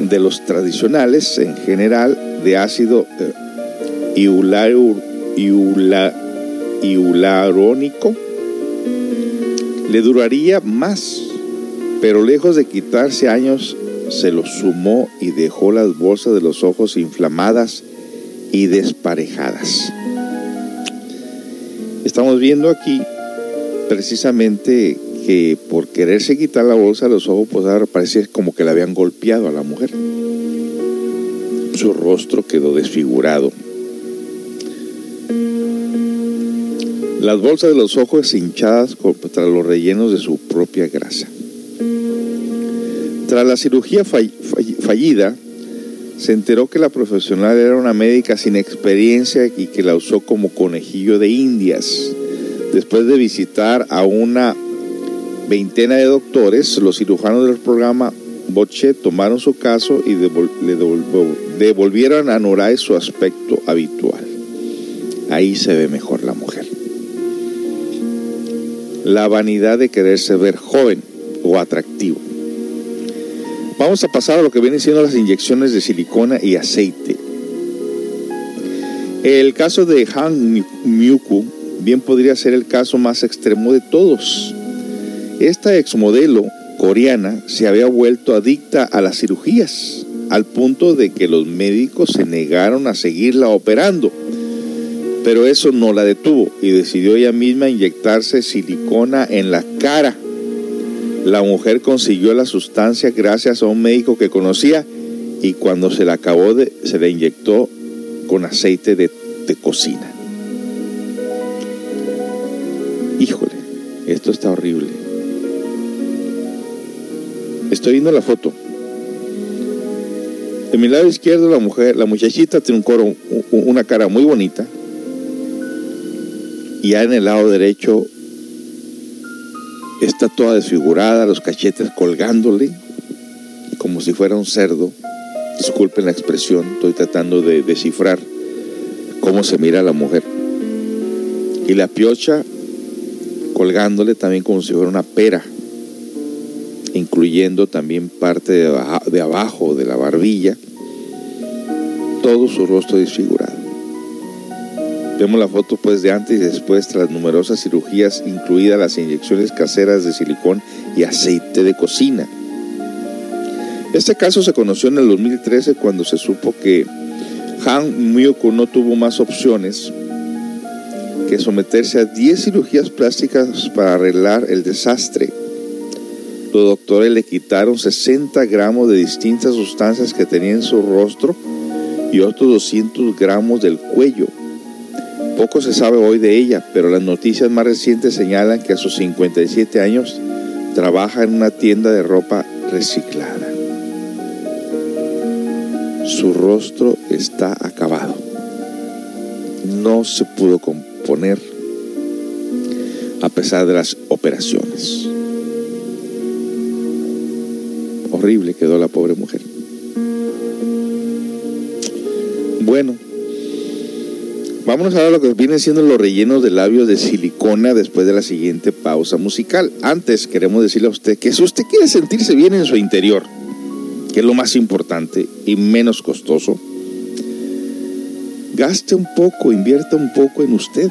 de los tradicionales, en general de ácido hialu- hiula- hialurónico, le duraría más, pero lejos de quitarse años, se los sumó y dejó las bolsas de los ojos inflamadas y desparejadas. Estamos viendo aquí precisamente que por quererse quitar la bolsa de los ojos, pues ahora parece como que le habían golpeado a la mujer. Su rostro quedó desfigurado. Las bolsas de los ojos hinchadas contra los rellenos de su propia grasa. Tras la cirugía fall- fall- fallida, se enteró que la profesional era una médica sin experiencia y que la usó como conejillo de indias. Después de visitar a una veintena de doctores, los cirujanos del programa Boche tomaron su caso y le devol- devolvieron a Noray su aspecto habitual. Ahí se ve mejor la mujer. La vanidad de quererse ver joven o atractivo. Vamos a pasar a lo que vienen siendo las inyecciones de silicona y aceite. El caso de Han Myuku bien podría ser el caso más extremo de todos. Esta exmodelo coreana se había vuelto adicta a las cirugías, al punto de que los médicos se negaron a seguirla operando. Pero eso no la detuvo y decidió ella misma inyectarse silicona en la cara La mujer consiguió la sustancia gracias a un médico que conocía y cuando se la acabó de, se la inyectó con aceite de, de cocina. Híjole, esto está horrible. Estoy viendo la foto. De mi lado izquierdo la mujer, la muchachita tiene un coro, una cara muy bonita. Ya en el lado derecho está toda desfigurada, los cachetes colgándole, como si fuera un cerdo. Disculpen la expresión, estoy tratando de descifrar cómo se mira la mujer. Y la piocha colgándole también como si fuera una pera, incluyendo también parte de abajo de la barbilla, todo su rostro desfigurado. Vemos la foto pues de antes y después tras numerosas cirugías, incluidas las inyecciones caseras de silicón y aceite de cocina. Este caso se conoció en el 2013 cuando se supo que Han Myoko no tuvo más opciones que someterse a 10 cirugías plásticas para arreglar el desastre. Los doctores le quitaron 60 gramos de distintas sustancias que tenía en su rostro y otros 200 gramos del cuello. Poco se sabe hoy de ella, pero las noticias más recientes señalan que a sus 57 años trabaja en una tienda de ropa reciclada. Su rostro está acabado. No se pudo componer a pesar de las operaciones. Horrible quedó la pobre mujer. Bueno, Vámonos a ver lo que vienen siendo los rellenos de labios de silicona después de la siguiente pausa musical. Antes queremos decirle a usted que si usted quiere sentirse bien en su interior, que es lo más importante y menos costoso, gaste un poco, invierta un poco en usted,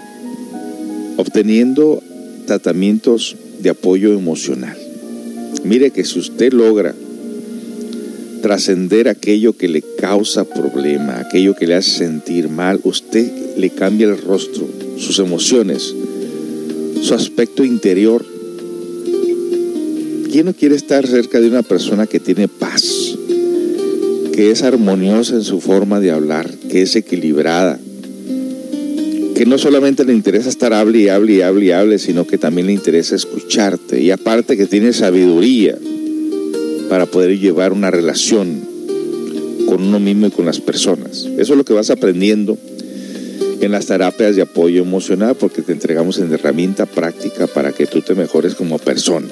obteniendo tratamientos de apoyo emocional. Mire que si usted logra trascender aquello que le causa problema, aquello que le hace sentir mal, usted le cambia el rostro, sus emociones, su aspecto interior. ¿Quién no quiere estar cerca de una persona que tiene paz, que es armoniosa en su forma de hablar, que es equilibrada, que no solamente le interesa estar hable y hable y hable y hable, sino que también le interesa escucharte y aparte que tiene sabiduría? Para poder llevar una relación con uno mismo y con las personas. Eso es lo que vas aprendiendo en las terapias de apoyo emocional porque te entregamos en herramienta práctica para que tú te mejores como persona.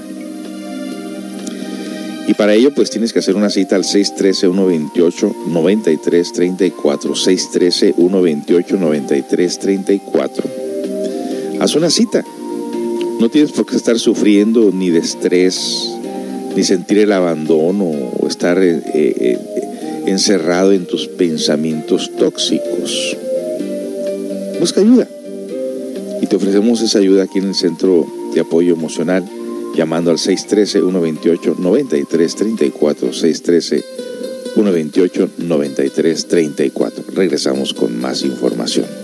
Y para ello pues tienes que hacer una cita al 613-128-9334, 613-128-9334. Haz una cita. No tienes por qué estar sufriendo ni de estrés, ni sentir el abandono o estar eh, eh, encerrado en tus pensamientos tóxicos. Busca ayuda. Y te ofrecemos esa ayuda aquí en el Centro de Apoyo Emocional, llamando al 613-128-9334, 613-128-9334. Regresamos con más información.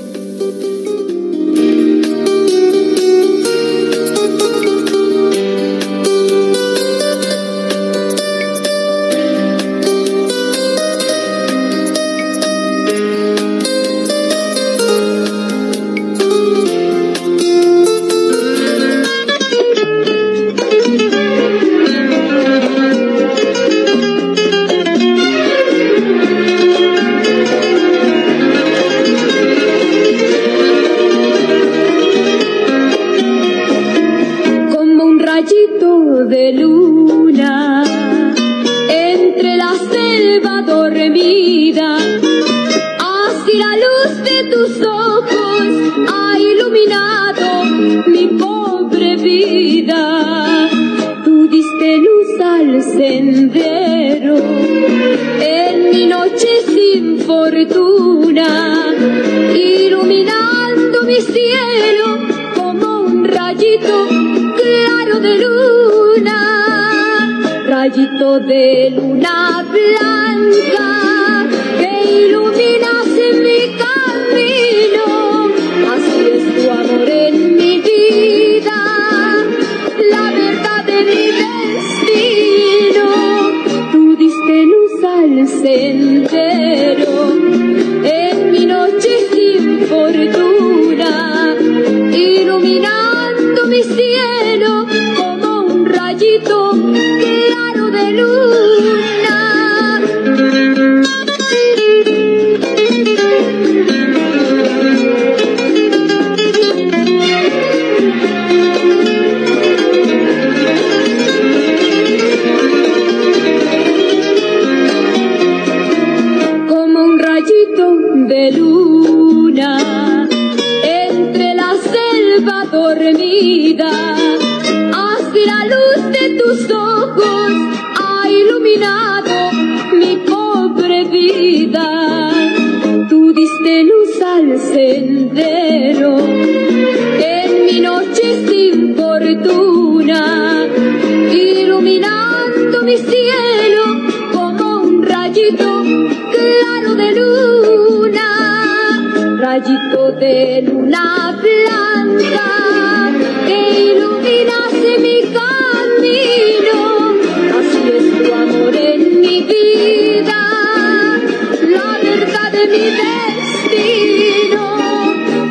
mi destino,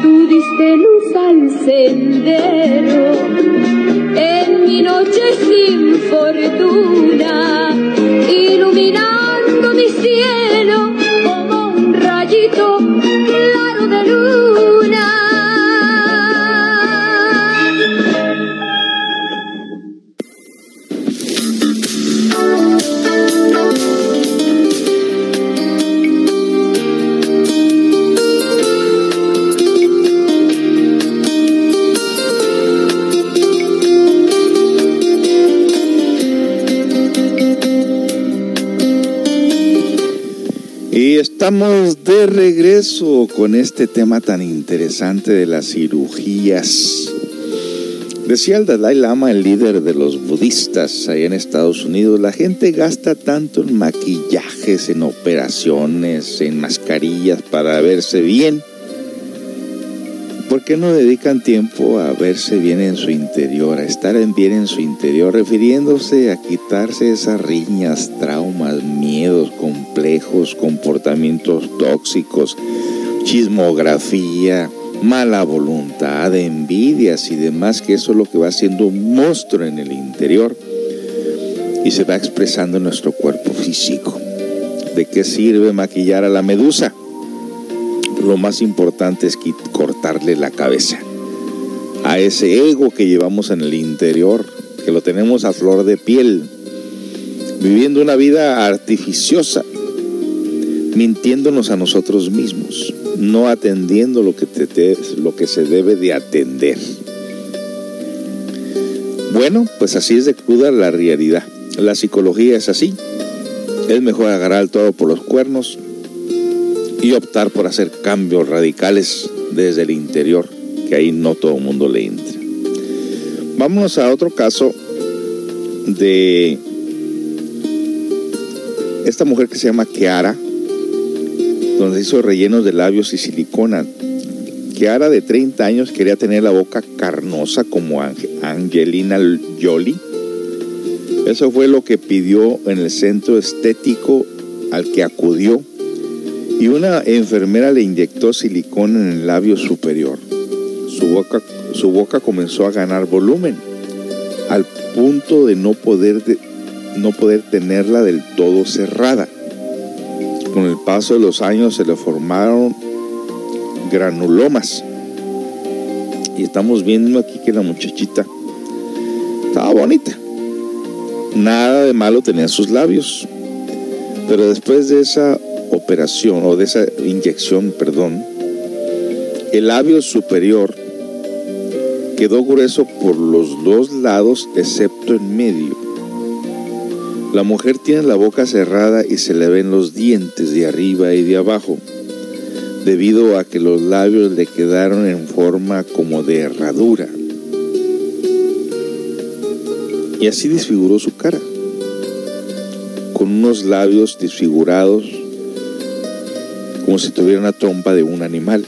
tú diste luz al sendero. En mi noche sin fortuna, iluminando mi cielo. De regreso con este tema tan interesante de las cirugías. Decía el Dalai Lama, el líder de los budistas allá en Estados Unidos, la gente gasta tanto en maquillajes, en operaciones, en mascarillas para verse bien ¿Por qué no dedican tiempo a verse bien en su interior, a estar bien en su interior, refiriéndose a quitarse esas riñas, traumas, comportamientos tóxicos, chismografía, mala voluntad, envidias y demás, que eso es lo que va haciendo un monstruo en el interior y se va expresando en nuestro cuerpo físico? ¿De qué sirve maquillar a la medusa? lo más importante es cortarle la cabeza a ese ego que llevamos en el interior, que lo tenemos a flor de piel, viviendo una vida artificiosa, mintiéndonos a nosotros mismos, no atendiendo lo que, lo que se debe de atender. Bueno, pues así es de cruda la realidad. La psicología es así. Es mejor agarrar el todo por los cuernos y optar por hacer cambios radicales desde el interior, que ahí no todo el mundo le entra. Vámonos a otro caso de esta mujer que se llama Kiara, donde hizo rellenos de labios y silicona. Kiara de 30 años quería tener la boca carnosa como Angelina Jolie. Eso fue lo que pidió en el centro estético al que acudió y una enfermera le inyectó silicona en el labio superior. Su boca, su boca comenzó a ganar volumen, al punto de no poder, no poder tenerla del todo cerrada. Con el paso de los años se le formaron granulomas. Y estamos viendo aquí que la muchachita estaba bonita. Nada de malo tenía sus labios. Pero después de esa operación o de esa inyección, perdón, el labio superior quedó grueso por los dos lados excepto en medio. La mujer tiene la boca cerrada y se le ven los dientes de arriba y de abajo, debido a que los labios le quedaron en forma como de herradura. Y así desfiguró su cara, con unos labios desfigurados como si tuviera una trompa de un animal.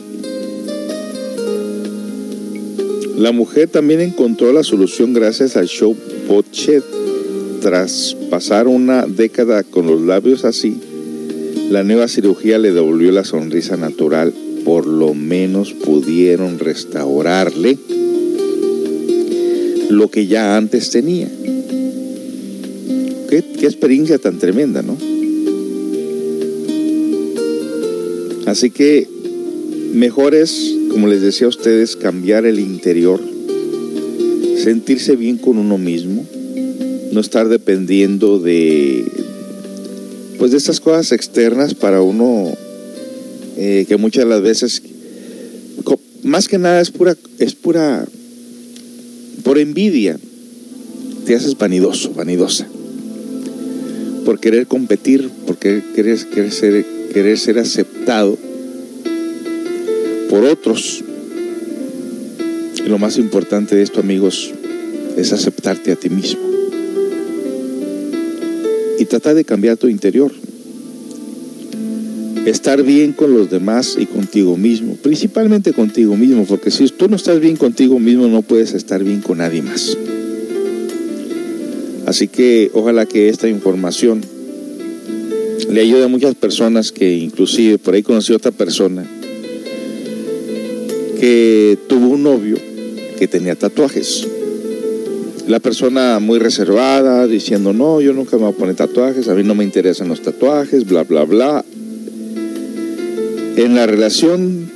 La mujer también encontró la solución gracias al show Pochet. Tras pasar una década con los labios así, la nueva cirugía le devolvió la sonrisa natural. Por lo menos pudieron restaurarle lo que ya antes tenía. Qué, experiencia tan tremenda, ¿no? Así que mejor es, como les decía a ustedes, cambiar el interior, sentirse bien con uno mismo, no estar dependiendo de pues de estas cosas externas para uno eh, que muchas de las veces más que nada es pura es pura por envidia te haces vanidoso vanidosa. Por querer competir por querer, querer ser querer ser aceptado por otros. Y lo más importante de esto amigos es aceptarte a ti mismo tratar de cambiar tu interior. Estar bien con los demás y contigo mismo, principalmente contigo mismo, porque si tú no estás bien contigo mismo no puedes estar bien con nadie más. Así que ojalá que esta información le ayude a muchas personas que inclusive por ahí conocí a otra persona que tuvo un novio que tenía tatuajes la persona muy reservada, diciendo, no, yo nunca me voy a poner tatuajes, a mí no me interesan los tatuajes, bla, bla, bla. En la relación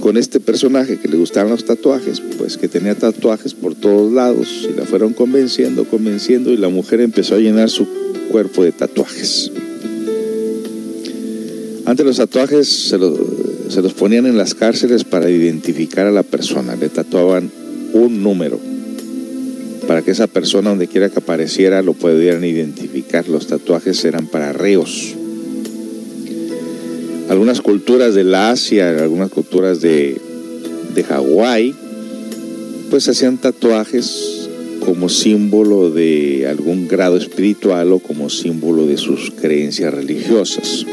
con este personaje que le gustaban los tatuajes, pues que tenía tatuajes por todos lados, y la fueron convenciendo, convenciendo, y la mujer empezó a llenar su cuerpo de tatuajes. Antes los tatuajes se los, se los ponían en las cárceles para identificar a la persona, le tatuaban un número para que esa persona donde quiera que apareciera lo pudieran identificar. Los tatuajes eran para reos. Algunas culturas de la Asia, algunas culturas de, de Hawái, pues hacían tatuajes como símbolo de algún grado espiritual o como símbolo de sus creencias religiosas.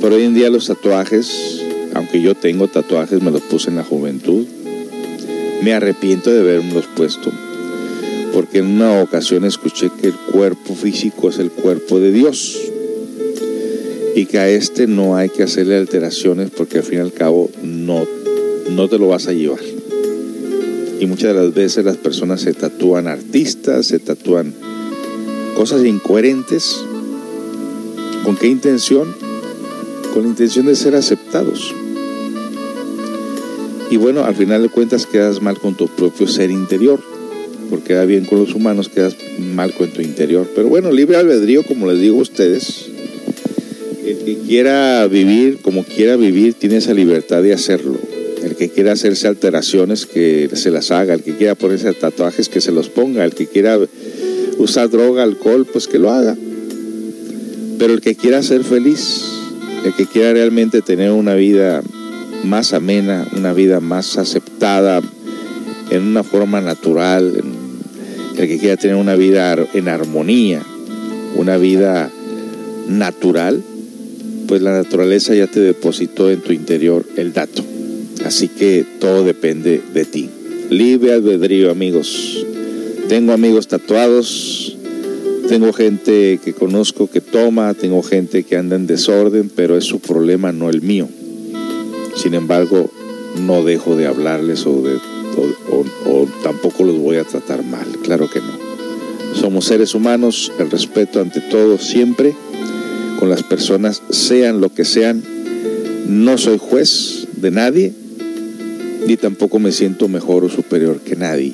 Pero hoy en día los tatuajes, aunque yo tengo tatuajes, me los puse en la juventud, me arrepiento de haberlos puesto porque en una ocasión escuché que el cuerpo físico es el cuerpo de Dios y que a este no hay que hacerle alteraciones porque al fin y al cabo no, no te lo vas a llevar. Y muchas de las veces las personas se tatúan artistas, se tatúan cosas incoherentes. ¿Con qué intención? Con la intención de ser aceptados. Y bueno, al final de cuentas quedas mal con tu propio ser interior porque queda bien con los humanos, quedas mal con tu interior. Pero bueno, libre albedrío, como les digo a ustedes, el que quiera vivir como quiera vivir tiene esa libertad de hacerlo. El que quiera hacerse alteraciones, que se las haga. El que quiera ponerse tatuajes, que se los ponga. El que quiera usar droga, alcohol, pues que lo haga. Pero el que quiera ser feliz, el que quiera realmente tener una vida más amena, una vida más aceptada, en una forma natural, el que quiera tener una vida en armonía, una vida natural, pues la naturaleza ya te depositó en tu interior el dato. Así que todo depende de ti. Libre albedrío, amigos. Tengo amigos tatuados, tengo gente que conozco que toma, tengo gente que anda en desorden, pero es su problema, no el mío. Sin embargo, no dejo de hablarles o de o, tampoco los voy a tratar mal, claro que no. Somos seres humanos, el respeto ante todo siempre, con las personas, sean lo que sean. No soy juez de nadie, ni tampoco me siento mejor o superior que nadie.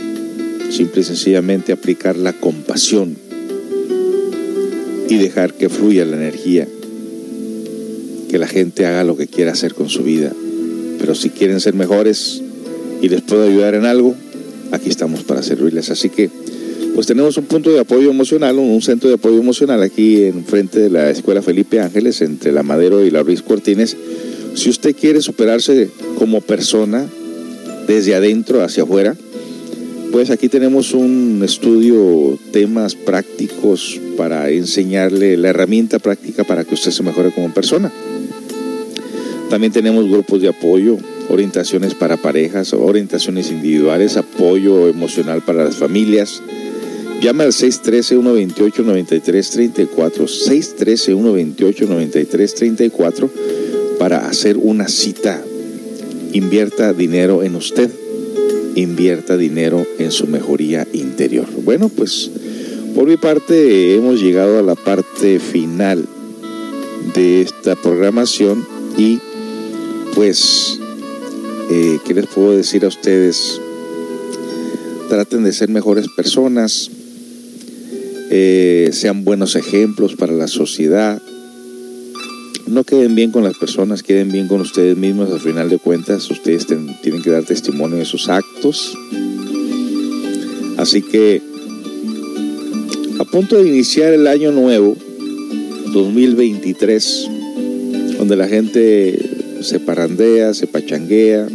Simple y sencillamente aplicar la compasión y dejar que fluya la energía, que la gente haga lo que quiera hacer con su vida. Pero si quieren ser mejores, y les puedo ayudar en algo, aquí estamos para servirles. Así que, pues tenemos un punto de apoyo emocional, un centro de apoyo emocional aquí en frente de la Escuela Felipe Ángeles, entre la Madero y la Ruiz Cortines. Si usted quiere superarse como persona, desde adentro hacia afuera, pues aquí tenemos un estudio, temas prácticos para enseñarle la herramienta práctica para que usted se mejore como persona. También tenemos grupos de apoyo, orientaciones para parejas, orientaciones individuales, apoyo emocional para las familias. Llama al 613-128-9334, 613-128-9334 para hacer una cita. Invierta dinero en usted, invierta dinero en su mejoría interior. Bueno, pues por mi parte hemos llegado a la parte final de esta programación y pues, eh, ¿qué les puedo decir a ustedes? Traten de ser mejores personas, eh, sean buenos ejemplos para la sociedad. No queden bien con las personas, queden bien con ustedes mismos. Al final de cuentas, ustedes tienen que dar testimonio de sus actos. Así que, a punto de iniciar el año nuevo, 2023, donde la gente se parandea, se pachanguea,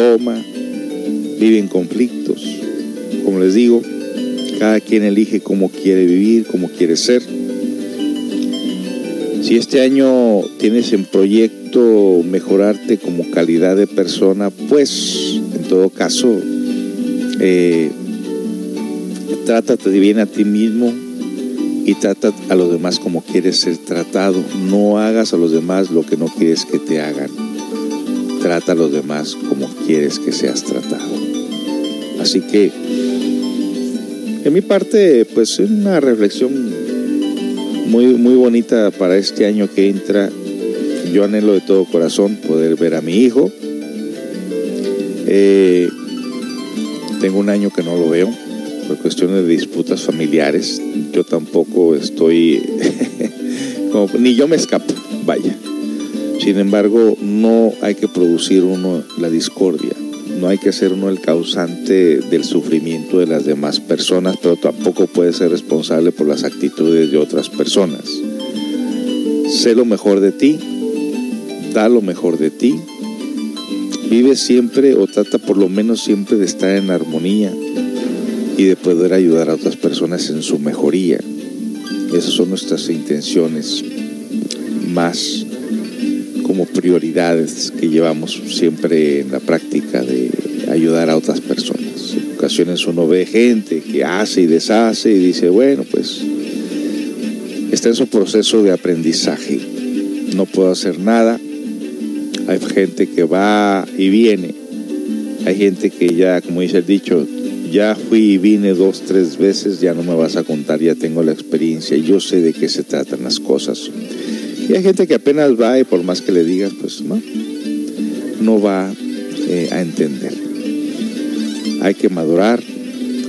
toma, vive conflictos. Como les digo, cada quien elige cómo quiere vivir, cómo quiere ser. Si este año tienes en proyecto mejorarte como calidad de persona, pues en todo caso, eh, trátate bien a ti mismo y trata a los demás como quieres ser tratado. No hagas a los demás lo que no quieres que te hagan. Trata a los demás como quieres que seas tratado. Así que en mi parte, pues es una reflexión muy, muy bonita para este año que entra. Yo anhelo de todo corazón poder ver a mi hijo. Eh, tengo un año que no lo veo por cuestiones de disputas familiares. Yo tampoco estoy, ni yo me escapo, vaya. Sin embargo, no hay que producir uno la discordia no hay que ser uno el causante del sufrimiento de las demás personas, pero tampoco puede ser responsable por las actitudes de otras personas. Sé lo mejor de ti, da lo mejor de ti, vive siempre o trata por lo menos siempre de estar en armonía y de poder ayudar a otras personas en su mejoría. Esas son nuestras intenciones más como prioridades que llevamos siempre en la práctica de ayudar a otras personas. En ocasiones uno ve gente que hace y deshace y dice, bueno, pues está en su proceso de aprendizaje. No puedo hacer nada. Hay gente que va y viene. Hay gente que ya, como dice el dicho, ya fui y vine dos, tres veces, ya no me vas a contar, ya tengo la experiencia, yo sé de qué se tratan las cosas. Y hay gente que apenas va y por más que le digas, pues no, no va eh, a entender. Hay que madurar,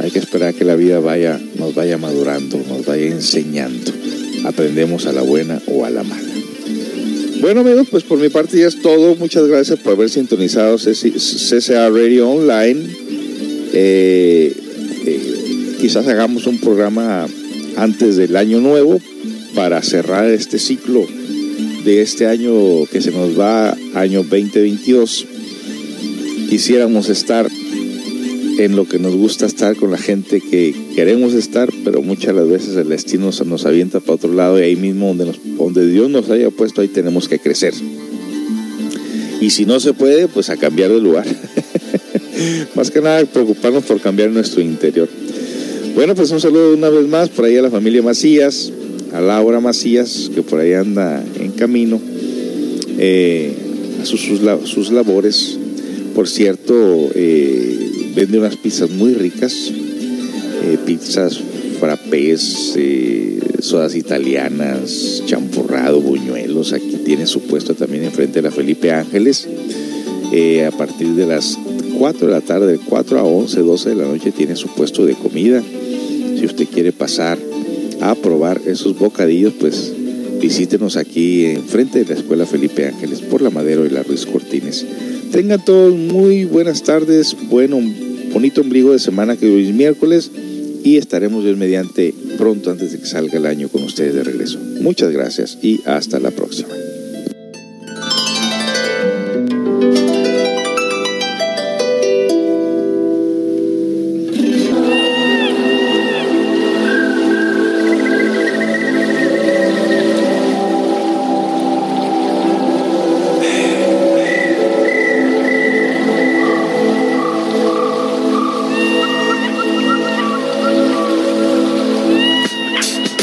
hay que esperar que la vida vaya, nos vaya madurando, nos vaya enseñando. Aprendemos a la buena o a la mala. Bueno amigos, pues por mi parte ya es todo. Muchas gracias por haber sintonizado CCA Radio Online. Eh, eh, quizás hagamos un programa antes del año nuevo para cerrar este ciclo de este año que se nos va, año 2022, quisiéramos estar en lo que nos gusta estar con la gente que queremos estar, pero muchas veces el destino nos avienta para otro lado y ahí mismo donde, donde Dios nos haya puesto, ahí tenemos que crecer. Y si no se puede, pues a cambiar de lugar. más que nada preocuparnos por cambiar nuestro interior. Bueno, pues un saludo una vez más por ahí a la familia Macías, a Laura Macías, que por ahí anda en camino eh, a sus, sus, labores. Por cierto, eh, vende unas pizzas muy ricas, eh, pizzas frappés, sodas italianas, champurrado, buñuelos. Aquí tiene su puesto también enfrente de la Felipe Ángeles. a partir de las 4 de la tarde, de 4 a 11, 12 de la noche, tiene su puesto de comida. Si usted quiere pasar a probar esos bocadillos, pues visítenos aquí enfrente de la Escuela Felipe Ángeles por la Madero y la Ruiz Cortines. Tengan todos muy buenas tardes, bueno, bonito ombligo de semana que hoy es miércoles y estaremos Dios mediante pronto antes de que salga el año con ustedes de regreso. Muchas gracias y hasta la próxima.